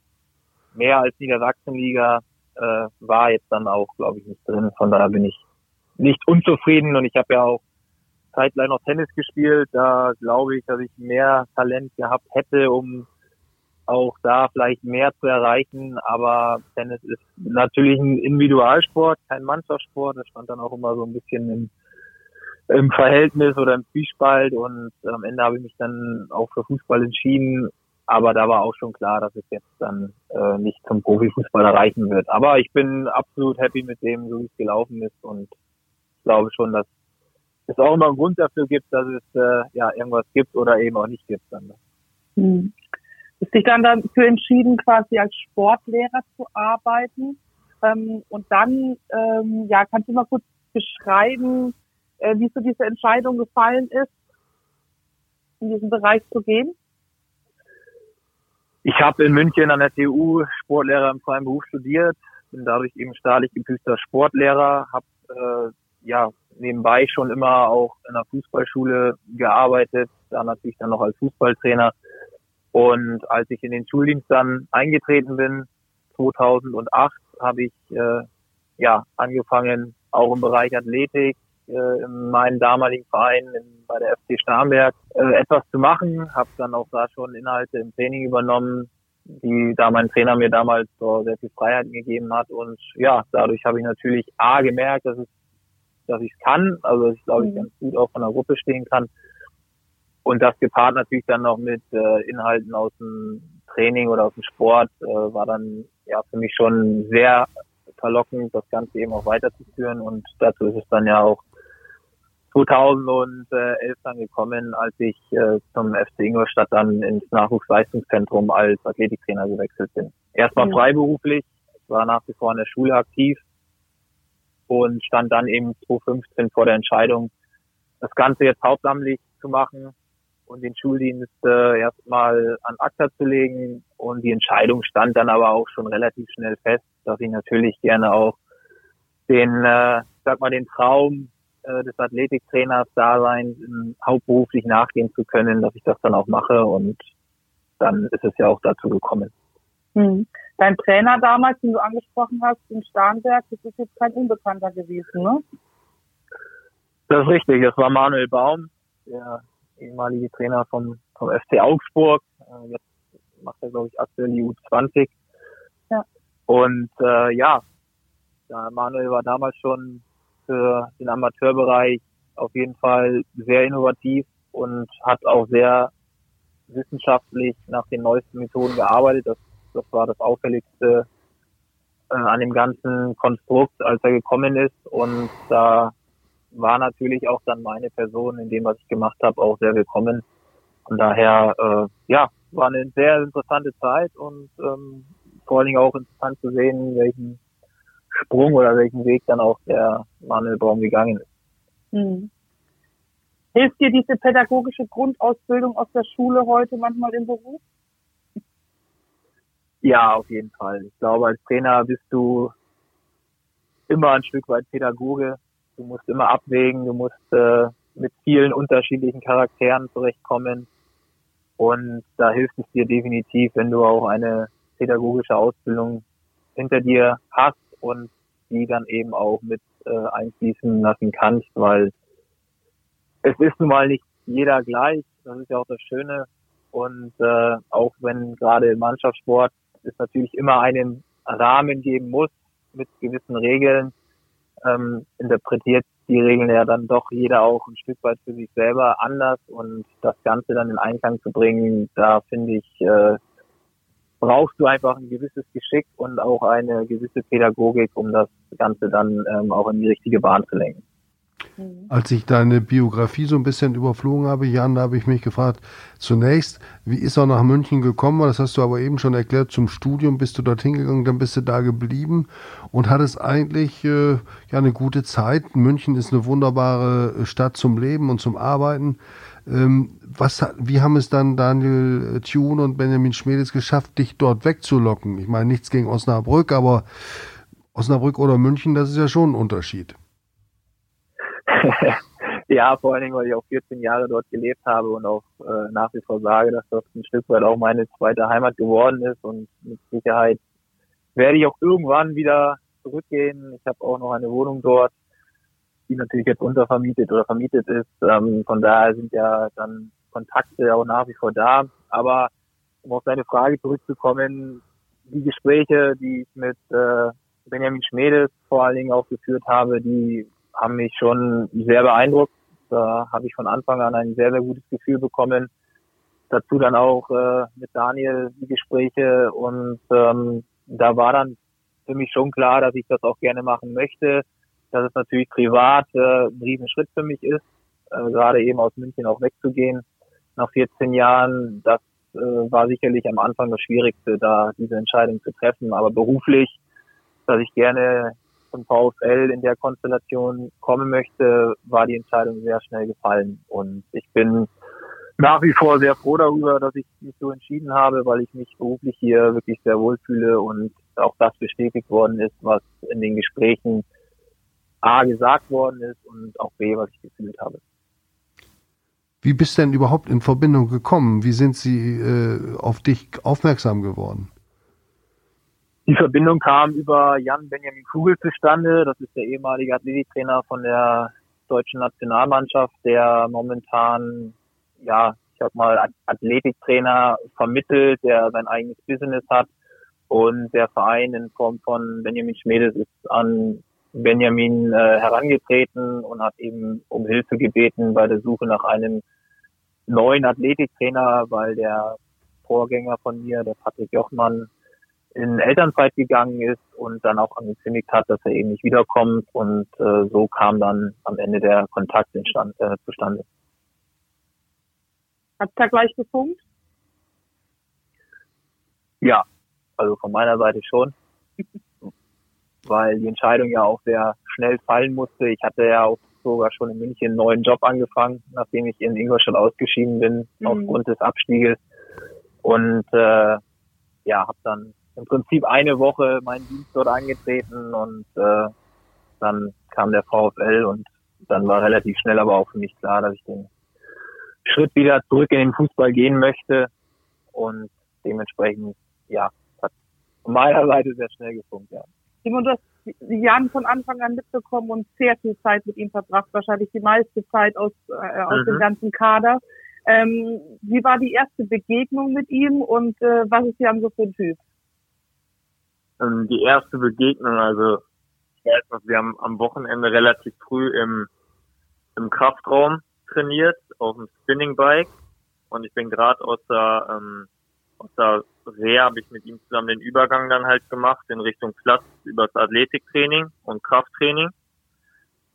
mehr als Niedersachsenliga äh, war jetzt dann auch, glaube ich, nicht drin. Von daher bin ich nicht unzufrieden und ich habe ja auch zeitgleich noch Tennis gespielt. Da glaube ich, dass ich mehr Talent gehabt hätte, um auch da vielleicht mehr zu erreichen. Aber Tennis ist natürlich ein Individualsport, kein Mannschaftssport. Das stand dann auch immer so ein bisschen im, im Verhältnis oder im Zwiespalt. Und am Ende habe ich mich dann auch für Fußball entschieden. Aber da war auch schon klar, dass es jetzt dann äh, nicht zum Profifußball erreichen wird. Aber ich bin absolut happy mit dem, so wie es gelaufen ist. Und ich glaube schon, dass es auch immer einen Grund dafür gibt, dass es äh, ja irgendwas gibt oder eben auch nicht gibt. Dann. Hm sich dann dafür entschieden, quasi als Sportlehrer zu arbeiten. Ähm, und dann, ähm, ja, kannst du mal kurz beschreiben, äh, wie so diese Entscheidung gefallen ist, in diesen Bereich zu gehen? Ich habe in München an der TU Sportlehrer im freien Beruf studiert, bin dadurch eben staatlich geprüfter Sportlehrer, habe äh, ja nebenbei schon immer auch in der Fußballschule gearbeitet, da natürlich dann noch als Fußballtrainer und als ich in den Schuldienst dann eingetreten bin, 2008, habe ich äh, ja angefangen, auch im Bereich Athletik äh, in meinem damaligen Verein in, bei der FC Starnberg äh, etwas zu machen. Habe dann auch da schon Inhalte im Training übernommen, die da mein Trainer mir damals so sehr viel Freiheit gegeben hat. Und ja, dadurch habe ich natürlich A gemerkt, dass es dass ich es kann, also dass ich glaube ich mhm. ganz gut auch von der Gruppe stehen kann und das gepaart natürlich dann noch mit äh, Inhalten aus dem Training oder aus dem Sport äh, war dann ja für mich schon sehr verlockend, das Ganze eben auch weiterzuführen. Und dazu ist es dann ja auch 2011 dann gekommen, als ich äh, zum FC Ingolstadt dann ins Nachwuchsleistungszentrum als Athletiktrainer gewechselt bin. Erstmal mhm. freiberuflich, ich war nach wie vor in der Schule aktiv und stand dann eben 2015 vor der Entscheidung, das Ganze jetzt hauptamtlich zu machen, und den Schuldienst äh, erstmal an ACTA zu legen. Und die Entscheidung stand dann aber auch schon relativ schnell fest, dass ich natürlich gerne auch den, äh, sag mal, den Traum äh, des Athletiktrainers da sein, hauptberuflich nachgehen zu können, dass ich das dann auch mache. Und dann ist es ja auch dazu gekommen. Hm. Dein Trainer damals, den du angesprochen hast, in Starnberg, das ist jetzt kein Unbekannter gewesen, ne? Das ist richtig, das war Manuel Baum, der ehemalige Trainer vom, vom FC Augsburg. Äh, jetzt macht er, glaube ich, aktuell die U20. Ja. Und äh, ja, ja, Manuel war damals schon für den Amateurbereich auf jeden Fall sehr innovativ und hat auch sehr wissenschaftlich nach den neuesten Methoden gearbeitet. Das, das war das Auffälligste äh, an dem ganzen Konstrukt, als er gekommen ist. Und da war natürlich auch dann meine Person in dem, was ich gemacht habe, auch sehr willkommen. Von daher, äh, ja, war eine sehr interessante Zeit und ähm, vor allen Dingen auch interessant zu sehen, welchen Sprung oder welchen Weg dann auch der Manuel Baum gegangen ist. Mhm. Hilft dir diese pädagogische Grundausbildung aus der Schule heute manchmal im Beruf? Ja, auf jeden Fall. Ich glaube, als Trainer bist du immer ein Stück weit Pädagoge. Du musst immer abwägen, du musst äh, mit vielen unterschiedlichen Charakteren zurechtkommen. Und da hilft es dir definitiv, wenn du auch eine pädagogische Ausbildung hinter dir hast und die dann eben auch mit äh, einfließen lassen kannst, weil es ist nun mal nicht jeder gleich. Das ist ja auch das Schöne. Und äh, auch wenn gerade im Mannschaftssport es natürlich immer einen Rahmen geben muss mit gewissen Regeln, ähm, interpretiert die Regeln ja dann doch jeder auch ein Stück weit für sich selber anders und das Ganze dann in Einklang zu bringen, da finde ich, äh, brauchst du einfach ein gewisses Geschick und auch eine gewisse Pädagogik, um das Ganze dann ähm, auch in die richtige Bahn zu lenken. Mhm. Als ich deine Biografie so ein bisschen überflogen habe, Jan, da habe ich mich gefragt, zunächst, wie ist er nach München gekommen? Das hast du aber eben schon erklärt, zum Studium bist du dorthin gegangen, dann bist du da geblieben und hattest eigentlich äh, ja eine gute Zeit. München ist eine wunderbare Stadt zum Leben und zum Arbeiten. Ähm, was, wie haben es dann Daniel Thune und Benjamin Schmedes geschafft, dich dort wegzulocken? Ich meine, nichts gegen Osnabrück, aber Osnabrück oder München, das ist ja schon ein Unterschied. ja, vor allen Dingen, weil ich auch 14 Jahre dort gelebt habe und auch äh, nach wie vor sage, dass das ein Stück weit auch meine zweite Heimat geworden ist und mit Sicherheit werde ich auch irgendwann wieder zurückgehen. Ich habe auch noch eine Wohnung dort, die natürlich jetzt untervermietet oder vermietet ist. Ähm, von daher sind ja dann Kontakte auch nach wie vor da. Aber um auf deine Frage zurückzukommen, die Gespräche, die ich mit äh, Benjamin Schmedes vor allen Dingen auch geführt habe, die haben mich schon sehr beeindruckt. Da habe ich von Anfang an ein sehr, sehr gutes Gefühl bekommen. Dazu dann auch äh, mit Daniel die Gespräche und ähm, da war dann für mich schon klar, dass ich das auch gerne machen möchte, dass es natürlich privat äh, ein Riesenschritt für mich ist, äh, gerade eben aus München auch wegzugehen nach 14 Jahren. Das äh, war sicherlich am Anfang das Schwierigste, da diese Entscheidung zu treffen. Aber beruflich, dass ich gerne zum VfL in der Konstellation kommen möchte, war die Entscheidung sehr schnell gefallen. Und ich bin nach wie vor sehr froh darüber, dass ich mich so entschieden habe, weil ich mich beruflich hier wirklich sehr wohlfühle und auch das bestätigt worden ist, was in den Gesprächen A gesagt worden ist und auch B, was ich gefühlt habe. Wie bist du denn überhaupt in Verbindung gekommen? Wie sind sie äh, auf dich aufmerksam geworden? Die Verbindung kam über Jan Benjamin Kugel zustande. Das ist der ehemalige Athletiktrainer von der deutschen Nationalmannschaft, der momentan, ja, ich sag mal, Athletiktrainer vermittelt, der sein eigenes Business hat. Und der Verein in Form von Benjamin Schmedes ist an Benjamin äh, herangetreten und hat eben um Hilfe gebeten bei der Suche nach einem neuen Athletiktrainer, weil der Vorgänger von mir, der Patrick Jochmann, in Elternzeit gegangen ist und dann auch angekündigt hat, dass er eben nicht wiederkommt und äh, so kam dann am Ende der Kontakt instand, äh, zustande. Hat da gleich gefunkt? Ja, also von meiner Seite schon, weil die Entscheidung ja auch sehr schnell fallen musste. Ich hatte ja auch sogar schon in München einen neuen Job angefangen, nachdem ich in Ingolstadt ausgeschieden bin mhm. aufgrund des Abstieges und äh, ja, habe dann im Prinzip eine Woche meinen Dienst dort angetreten und äh, dann kam der VfL und dann war relativ schnell aber auch für mich klar, dass ich den Schritt wieder zurück in den Fußball gehen möchte und dementsprechend ja hat von meiner Seite sehr schnell gefunkt, ja. Simon, du hast Jan von Anfang an mitbekommen und sehr viel Zeit mit ihm verbracht, wahrscheinlich die meiste Zeit aus, äh, aus mhm. dem ganzen Kader. Ähm, wie war die erste Begegnung mit ihm und äh, was ist Jan so für ein Typ? Ähm, die erste Begegnung, also ich weiß noch, wir haben am Wochenende relativ früh im, im Kraftraum trainiert, auf dem Spinningbike und ich bin gerade aus der ähm, aus der Reha habe ich mit ihm zusammen den Übergang dann halt gemacht in Richtung Platz über das Athletiktraining und Krafttraining.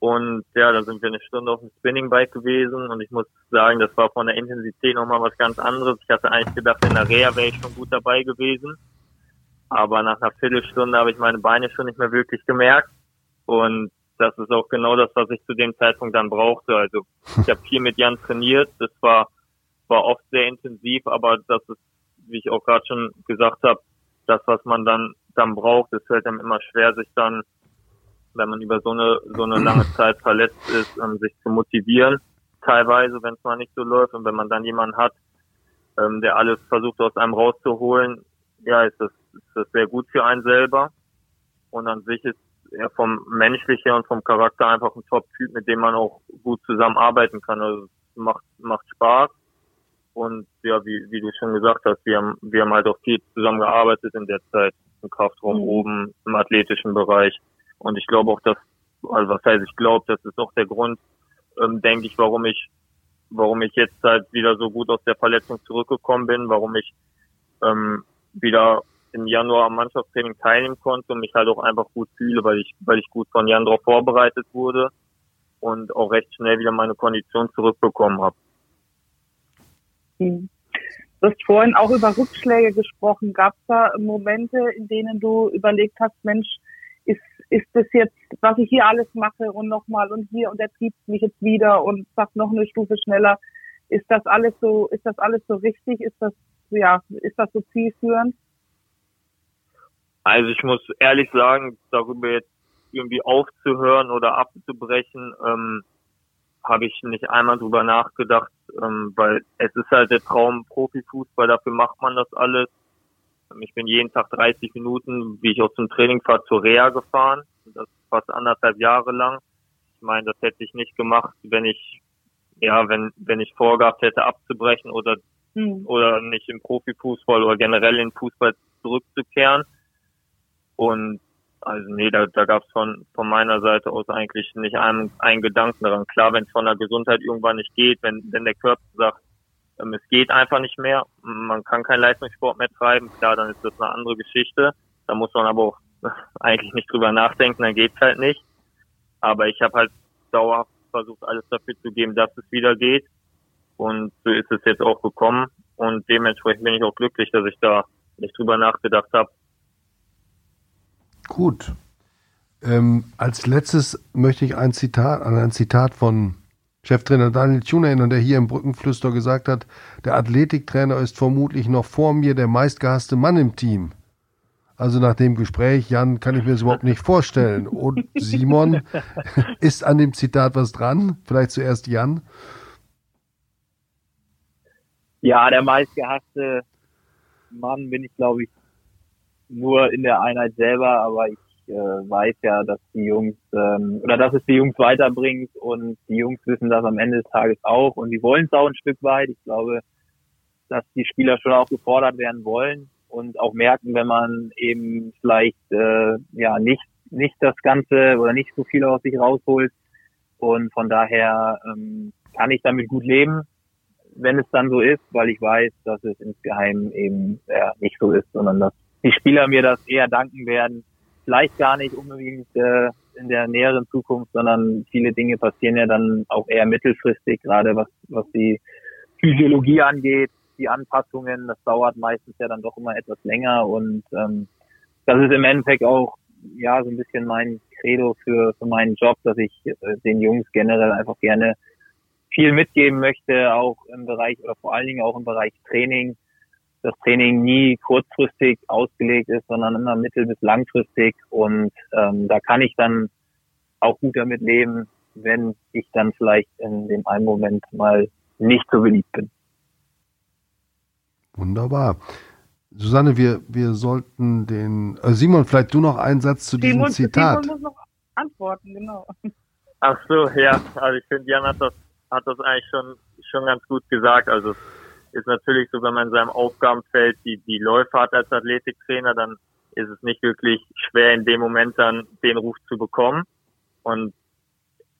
Und ja, da sind wir eine Stunde auf dem Spinningbike gewesen und ich muss sagen, das war von der Intensität nochmal was ganz anderes. Ich hatte eigentlich gedacht, in der Reha wäre ich schon gut dabei gewesen. Aber nach einer Viertelstunde habe ich meine Beine schon nicht mehr wirklich gemerkt. Und das ist auch genau das, was ich zu dem Zeitpunkt dann brauchte. Also ich habe viel mit Jan trainiert. Das war, war oft sehr intensiv, aber das ist wie ich auch gerade schon gesagt habe, das, was man dann dann braucht, es fällt einem immer schwer, sich dann, wenn man über so eine so eine lange Zeit verletzt ist, um sich zu motivieren. Teilweise, wenn es mal nicht so läuft und wenn man dann jemanden hat, ähm, der alles versucht aus einem rauszuholen, ja, ist das, ist das sehr gut für einen selber. Und an sich ist er vom menschlichen und vom Charakter einfach ein Top-Typ, mit dem man auch gut zusammenarbeiten kann. Also es macht macht Spaß und ja, wie, wie du schon gesagt hast, wir haben, wir haben halt auch viel zusammengearbeitet in der Zeit im Kraftraum mhm. oben, im athletischen Bereich. Und ich glaube auch, dass, also was heißt, ich glaube, das ist auch der Grund, ähm, denke ich, warum ich, warum ich jetzt halt wieder so gut aus der Verletzung zurückgekommen bin, warum ich ähm, wieder im Januar am Mannschaftstraining teilnehmen konnte und mich halt auch einfach gut fühle, weil ich, weil ich gut von Jan drauf vorbereitet wurde und auch recht schnell wieder meine Kondition zurückbekommen habe. Du hast vorhin auch über Rückschläge gesprochen. Gab es da Momente, in denen du überlegt hast, Mensch, ist, ist das jetzt, was ich hier alles mache und nochmal und hier und er triebt mich jetzt wieder und sagt noch eine Stufe schneller. Ist das alles so, ist das alles so richtig? Ist das, ja, ist das so zielführend? Also ich muss ehrlich sagen, darüber jetzt irgendwie aufzuhören oder abzubrechen, ähm, habe ich nicht einmal drüber nachgedacht, ähm, weil es ist halt der Traum Profifußball, dafür macht man das alles. Ähm, ich bin jeden Tag 30 Minuten, wie ich auch zum Training fahre, zur Reha gefahren. Das fast anderthalb Jahre lang. Ich meine, das hätte ich nicht gemacht, wenn ich, ja, wenn, wenn ich vorgehabt hätte abzubrechen oder, mhm. oder nicht im Profifußball oder generell in Fußball zurückzukehren. Und also nee, da, da gab es von, von meiner Seite aus eigentlich nicht einen, einen Gedanken daran. Klar, wenn es von der Gesundheit irgendwann nicht geht, wenn, wenn der Körper sagt, ähm, es geht einfach nicht mehr, man kann keinen Leistungssport mehr treiben, klar, dann ist das eine andere Geschichte. Da muss man aber auch eigentlich nicht drüber nachdenken, dann geht's halt nicht. Aber ich habe halt dauerhaft versucht, alles dafür zu geben, dass es wieder geht. Und so ist es jetzt auch gekommen. Und dementsprechend bin ich auch glücklich, dass ich da nicht drüber nachgedacht habe, Gut. Ähm, als letztes möchte ich ein Zitat, an ein Zitat von Cheftrainer Daniel Thune erinnern, der hier im Brückenflüster gesagt hat, der Athletiktrainer ist vermutlich noch vor mir der meistgehasste Mann im Team. Also nach dem Gespräch, Jan, kann ich mir das überhaupt nicht vorstellen. Und Simon, ist an dem Zitat was dran? Vielleicht zuerst Jan. Ja, der meistgehasste Mann bin ich, glaube ich, nur in der Einheit selber, aber ich äh, weiß ja, dass die Jungs ähm, oder dass es die Jungs weiterbringt und die Jungs wissen das am Ende des Tages auch und die wollen es auch ein Stück weit. Ich glaube, dass die Spieler schon auch gefordert werden wollen und auch merken, wenn man eben vielleicht äh, ja nicht nicht das Ganze oder nicht so viel aus sich rausholt. Und von daher ähm, kann ich damit gut leben, wenn es dann so ist, weil ich weiß, dass es insgeheim eben ja, nicht so ist, sondern dass die Spieler mir das eher danken werden. Vielleicht gar nicht unbedingt äh, in der näheren Zukunft, sondern viele Dinge passieren ja dann auch eher mittelfristig, gerade was, was die Physiologie angeht, die Anpassungen, das dauert meistens ja dann doch immer etwas länger und ähm, das ist im Endeffekt auch ja so ein bisschen mein Credo für, für meinen Job, dass ich äh, den Jungs generell einfach gerne viel mitgeben möchte, auch im Bereich oder vor allen Dingen auch im Bereich Training, das Training nie kurzfristig ausgelegt ist, sondern immer mittel- bis langfristig. Und ähm, da kann ich dann auch gut damit leben, wenn ich dann vielleicht in dem einen Moment mal nicht so beliebt bin. Wunderbar. Susanne, wir, wir sollten den. Äh Simon, vielleicht du noch einen Satz zu diesem Simon, Zitat. Simon muss noch antworten, genau. Ach so, ja. Also ich finde, Jan hat das, hat das eigentlich schon, schon ganz gut gesagt. Also ist natürlich so, wenn man in seinem Aufgabenfeld die, die Läufe hat als Athletiktrainer, dann ist es nicht wirklich schwer, in dem Moment dann den Ruf zu bekommen. Und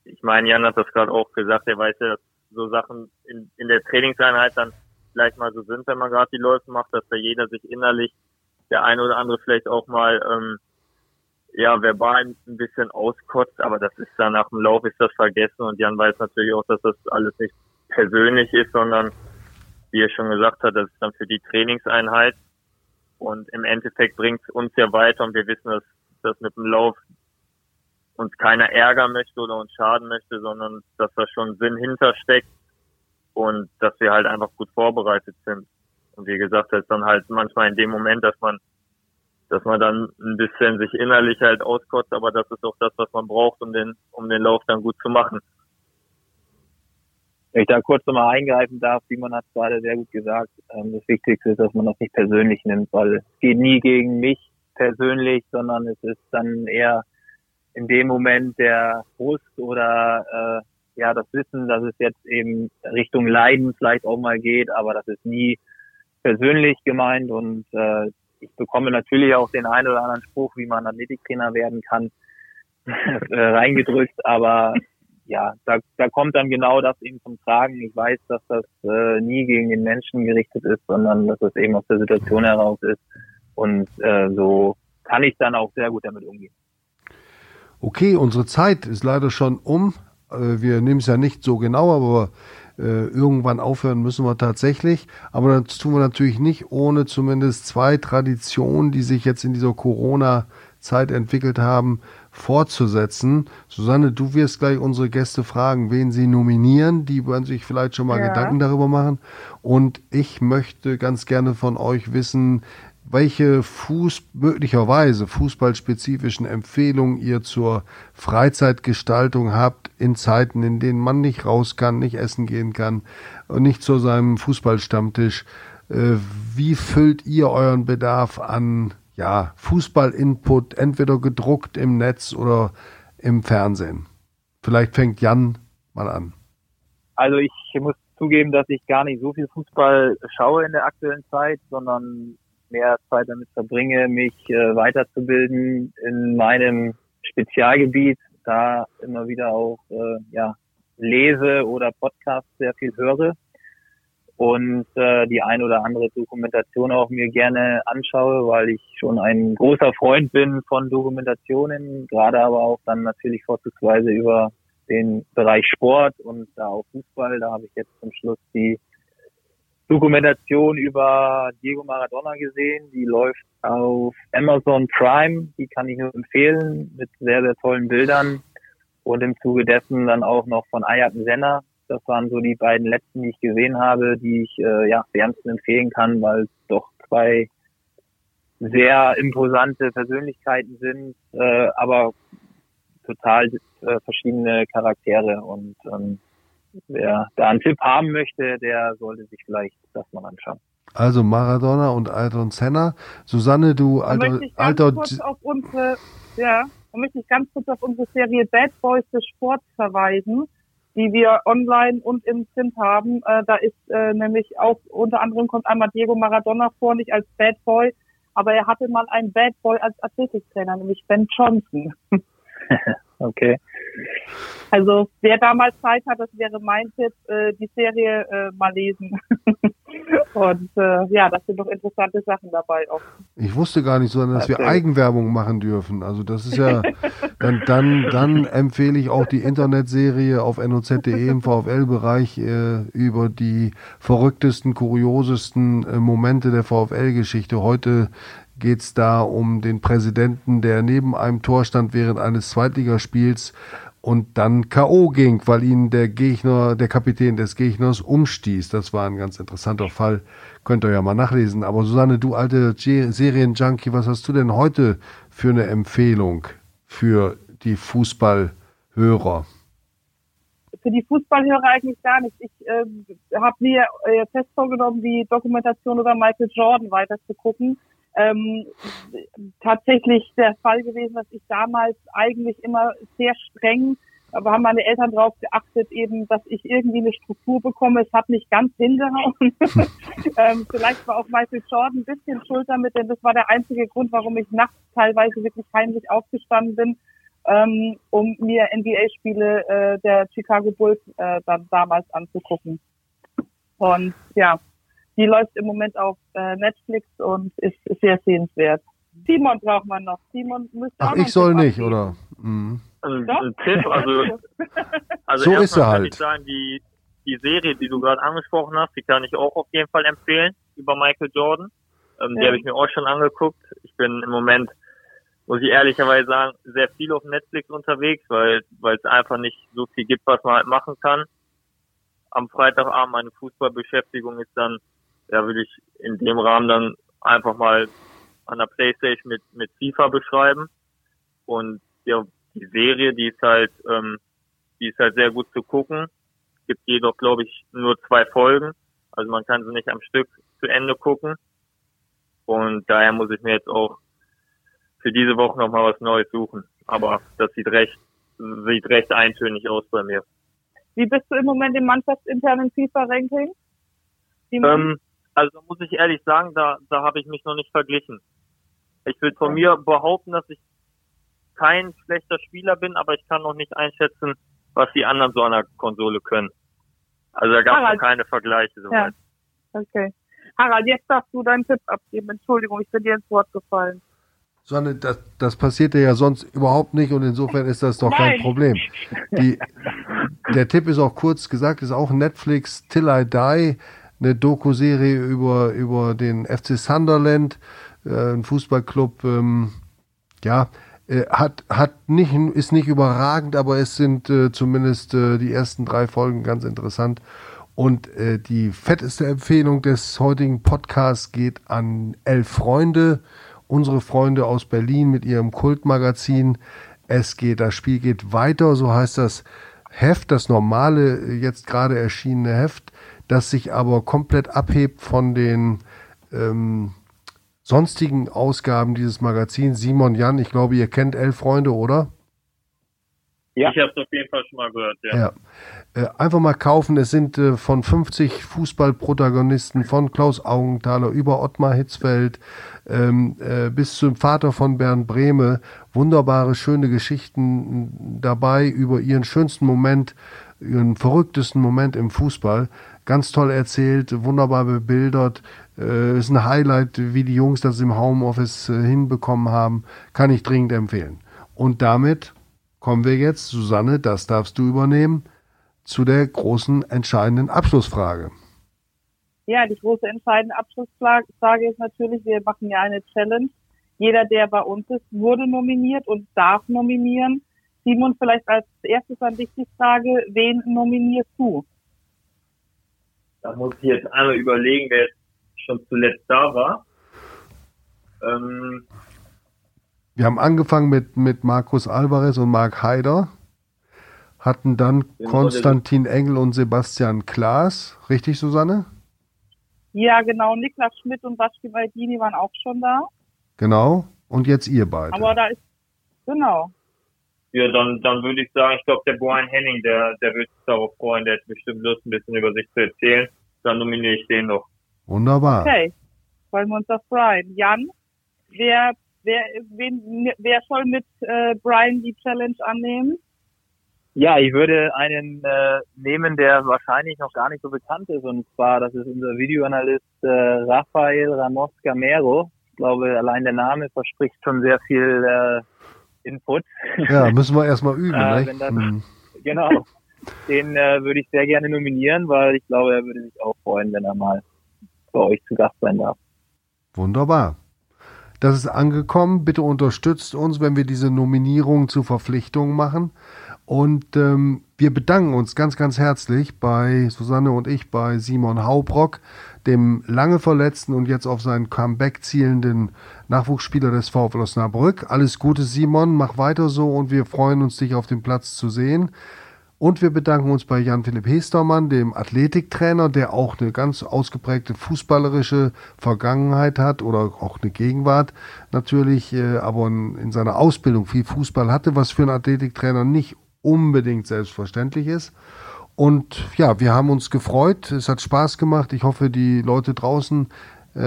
ich meine, Jan hat das gerade auch gesagt, er weiß ja, dass so Sachen in, in der Trainingseinheit dann vielleicht mal so sind, wenn man gerade die Läufe macht, dass da jeder sich innerlich, der eine oder andere vielleicht auch mal ähm, ja verbal ein bisschen auskotzt, aber das ist dann nach dem Lauf ist das vergessen und Jan weiß natürlich auch, dass das alles nicht persönlich ist, sondern wie er schon gesagt hat, das ist dann für die Trainingseinheit und im Endeffekt bringt es uns ja weiter und wir wissen, dass das mit dem Lauf uns keiner ärgern möchte oder uns schaden möchte, sondern dass da schon Sinn hintersteckt und dass wir halt einfach gut vorbereitet sind. Und wie gesagt, das ist dann halt manchmal in dem Moment, dass man, dass man dann ein bisschen sich innerlich halt auskotzt, aber das ist auch das, was man braucht, um den, um den Lauf dann gut zu machen. Wenn ich da kurz nochmal eingreifen darf, Simon hat es gerade sehr gut gesagt. Ähm, das Wichtigste ist, dass man das nicht persönlich nimmt, weil es geht nie gegen mich persönlich, sondern es ist dann eher in dem Moment der Frust oder äh, ja das Wissen, dass es jetzt eben Richtung Leiden vielleicht auch mal geht, aber das ist nie persönlich gemeint und äh, ich bekomme natürlich auch den einen oder anderen Spruch, wie man Athletiktrainer werden kann, äh, reingedrückt, aber ja, da, da kommt dann genau das eben zum Tragen. Ich weiß, dass das äh, nie gegen den Menschen gerichtet ist, sondern dass es eben aus der Situation heraus ist. Und äh, so kann ich dann auch sehr gut damit umgehen. Okay, unsere Zeit ist leider schon um. Äh, wir nehmen es ja nicht so genau, aber äh, irgendwann aufhören müssen wir tatsächlich. Aber das tun wir natürlich nicht ohne zumindest zwei Traditionen, die sich jetzt in dieser Corona-Zeit entwickelt haben, fortzusetzen. Susanne, du wirst gleich unsere Gäste fragen, wen sie nominieren. Die werden sich vielleicht schon mal ja. Gedanken darüber machen. Und ich möchte ganz gerne von euch wissen, welche Fuß möglicherweise fußballspezifischen Empfehlungen ihr zur Freizeitgestaltung habt in Zeiten, in denen man nicht raus kann, nicht essen gehen kann und nicht zu seinem Fußballstammtisch. Äh, wie füllt ihr euren Bedarf an ja, Fußball-Input, entweder gedruckt im Netz oder im Fernsehen? Vielleicht fängt Jan mal an. Also ich muss zugeben, dass ich gar nicht so viel Fußball schaue in der aktuellen Zeit, sondern mehr Zeit damit verbringe, mich äh, weiterzubilden in meinem Spezialgebiet, da immer wieder auch äh, ja, lese oder Podcasts sehr viel höre und äh, die ein oder andere Dokumentation auch mir gerne anschaue, weil ich schon ein großer Freund bin von Dokumentationen, gerade aber auch dann natürlich vorzugsweise über den Bereich Sport und da auch Fußball. Da habe ich jetzt zum Schluss die Dokumentation über Diego Maradona gesehen. Die läuft auf Amazon Prime. Die kann ich nur empfehlen mit sehr, sehr tollen Bildern. Und im Zuge dessen dann auch noch von Ayat Senna, das waren so die beiden letzten, die ich gesehen habe, die ich äh, ja wärmsten empfehlen kann, weil es doch zwei sehr imposante Persönlichkeiten sind, äh, aber total äh, verschiedene Charaktere. Und ähm, wer da einen Tipp haben möchte, der sollte sich vielleicht das mal anschauen. Also Maradona und Ayrton Senna. Susanne, du alter, alter kurz auf unsere, ja, da möchte ich ganz kurz auf unsere Serie Bad Boys des Sports verweisen die wir online und im Print haben. Äh, da ist äh, nämlich auch unter anderem kommt einmal Diego Maradona vor, nicht als Bad Boy, aber er hatte mal einen Bad Boy als Athletiktrainer, nämlich Ben Johnson. okay. Also wer da mal Zeit hat, das wäre mein Tipp, äh, die Serie äh, mal lesen. Und äh, ja, das sind doch interessante Sachen dabei auch. Ich wusste gar nicht, sondern dass wir Eigenwerbung machen dürfen. Also das ist ja, dann, dann, dann empfehle ich auch die Internetserie auf noz.de im VfL-Bereich äh, über die verrücktesten, kuriosesten äh, Momente der VfL-Geschichte. Heute geht es da um den Präsidenten, der neben einem Tor stand während eines Zweitligaspiels und dann K.O. ging, weil ihn der Gegner, der Kapitän des Gegners umstieß. Das war ein ganz interessanter Fall. Könnt ihr ja mal nachlesen. Aber Susanne, du alte Serienjunkie, was hast du denn heute für eine Empfehlung für die Fußballhörer? für die Fußballhörer eigentlich gar nicht. Ich äh, habe mir äh, fest vorgenommen, die Dokumentation über Michael Jordan weiter zu gucken. Ähm, tatsächlich der Fall gewesen, dass ich damals eigentlich immer sehr streng aber haben meine Eltern darauf geachtet, eben, dass ich irgendwie eine Struktur bekomme. Es hat nicht ganz hingehauen. ähm, vielleicht war auch Michael Jordan ein bisschen schuld damit, denn das war der einzige Grund, warum ich nachts teilweise wirklich heimlich aufgestanden bin, ähm, um mir NBA-Spiele äh, der Chicago Bulls äh, dann damals anzugucken. Und ja, die läuft im Moment auf äh, Netflix und ist, ist sehr sehenswert. Simon braucht man noch. Simon müsste Ach, ich soll nicht, oder? Mhm. Ein, ein Tipp, also, also so ist er halt. Ich sagen, die, die Serie, die du gerade angesprochen hast, die kann ich auch auf jeden Fall empfehlen über Michael Jordan. Ähm, ja. Die habe ich mir auch schon angeguckt. Ich bin im Moment, muss ich ehrlicherweise sagen, sehr viel auf Netflix unterwegs, weil weil es einfach nicht so viel gibt, was man halt machen kann. Am Freitagabend meine Fußballbeschäftigung ist dann, ja, will ich in dem Rahmen dann einfach mal an der Playstation mit, mit FIFA beschreiben. Und ja, die Serie, die ist halt, ähm, die ist halt sehr gut zu gucken. Es gibt jedoch, glaube ich, nur zwei Folgen. Also man kann sie nicht am Stück zu Ende gucken. Und daher muss ich mir jetzt auch für diese Woche nochmal was Neues suchen. Aber das sieht recht, sieht recht eintönig aus bei mir. Wie bist du im Moment im mannschaftsinternen FIFA-Ranking? Ähm, also muss ich ehrlich sagen, da, da habe ich mich noch nicht verglichen. Ich will von mir behaupten, dass ich kein schlechter Spieler bin, aber ich kann noch nicht einschätzen, was die anderen so an der Konsole können. Also da gab es noch keine Vergleiche. Soweit. Ja. Okay. Harald, jetzt darfst du deinen Tipp abgeben. Entschuldigung, ich bin dir ins Wort gefallen. Sonne, das, das passiert dir ja sonst überhaupt nicht und insofern ist das doch Nein. kein Problem. Die, der Tipp ist auch kurz gesagt, ist auch Netflix Till I Die, eine Doku-Serie über, über den FC Sunderland, äh, ein Fußballclub, ähm, ja, äh, hat, hat nicht, ist nicht überragend, aber es sind äh, zumindest äh, die ersten drei Folgen ganz interessant. Und äh, die fetteste Empfehlung des heutigen Podcasts geht an Elf Freunde, unsere Freunde aus Berlin mit ihrem Kultmagazin. Es geht, das Spiel geht weiter, so heißt das Heft, das normale, jetzt gerade erschienene Heft, das sich aber komplett abhebt von den ähm, sonstigen Ausgaben dieses Magazins. Simon, Jan, ich glaube, ihr kennt Elf Freunde, oder? Ja. Ich habe es auf jeden Fall schon mal gehört, ja. ja. Äh, einfach mal kaufen. Es sind äh, von 50 Fußballprotagonisten, von Klaus Augenthaler über Ottmar Hitzfeld ähm, äh, bis zum Vater von Bernd Brehme. Wunderbare, schöne Geschichten dabei über ihren schönsten Moment, ihren verrücktesten Moment im Fußball. Ganz toll erzählt, wunderbar bebildert. Äh, ist ein Highlight, wie die Jungs das im Homeoffice äh, hinbekommen haben. Kann ich dringend empfehlen. Und damit kommen wir jetzt, Susanne, das darfst du übernehmen, zu der großen entscheidenden Abschlussfrage. Ja, die große entscheidende Abschlussfrage ist natürlich, wir machen ja eine Challenge. Jeder, der bei uns ist, wurde nominiert und darf nominieren. Simon, vielleicht als erstes an dich die Frage, wen nominierst du? Da muss ich jetzt einmal überlegen, wer jetzt schon zuletzt da war. Ähm, wir haben angefangen mit, mit Markus Alvarez und Marc Haider, hatten dann Konstantin Engel und Sebastian Klaas. Richtig, Susanne? Ja, genau. Niklas Schmidt und Waschki Baldini waren auch schon da. Genau. Und jetzt ihr beide. Aber da ist, genau. Ja, dann, dann würde ich sagen, ich glaube, der Brian Henning, der, der wird sich darauf freuen, der hat bestimmt Lust, ein bisschen über sich zu erzählen. Dann nominiere ich den noch. Wunderbar. Okay, wollen wir uns auf Brian. Jan, wer, wer, wen, wer soll mit äh, Brian die Challenge annehmen? Ja, ich würde einen äh, nehmen, der wahrscheinlich noch gar nicht so bekannt ist. Und zwar, das ist unser Videoanalyst äh, Rafael Ramos Gamero. Ich glaube, allein der Name verspricht schon sehr viel äh, Input. Ja, müssen wir erstmal üben. äh, ne? das, hm. Genau. Den äh, würde ich sehr gerne nominieren, weil ich glaube, er würde sich auch freuen, wenn er mal bei euch zu Gast sein darf. Wunderbar. Das ist angekommen. Bitte unterstützt uns, wenn wir diese Nominierung zu Verpflichtungen machen. Und ähm, wir bedanken uns ganz, ganz herzlich bei Susanne und ich, bei Simon Haubrock, dem lange verletzten und jetzt auf sein Comeback zielenden Nachwuchsspieler des VfL Osnabrück. Alles Gute, Simon, mach weiter so und wir freuen uns, dich auf dem Platz zu sehen. Und wir bedanken uns bei Jan-Philipp Hestermann, dem Athletiktrainer, der auch eine ganz ausgeprägte fußballerische Vergangenheit hat oder auch eine Gegenwart natürlich, äh, aber in seiner Ausbildung viel Fußball hatte, was für einen Athletiktrainer nicht unbedingt selbstverständlich ist. Und ja, wir haben uns gefreut. Es hat Spaß gemacht. Ich hoffe, die Leute draußen, äh,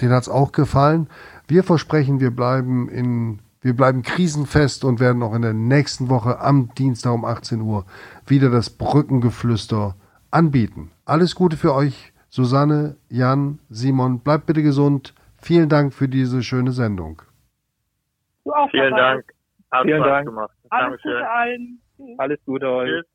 denen hat es auch gefallen. Wir versprechen, wir bleiben in wir bleiben krisenfest und werden auch in der nächsten Woche am Dienstag um 18 Uhr wieder das Brückengeflüster anbieten. Alles Gute für euch, Susanne, Jan, Simon. Bleibt bitte gesund. Vielen Dank für diese schöne Sendung. Du auch, Vielen. Dank. Hat Vielen Spaß Dank. gemacht. Alles Dankeschön. Gute allen. Alles Gute euch. Tschüss.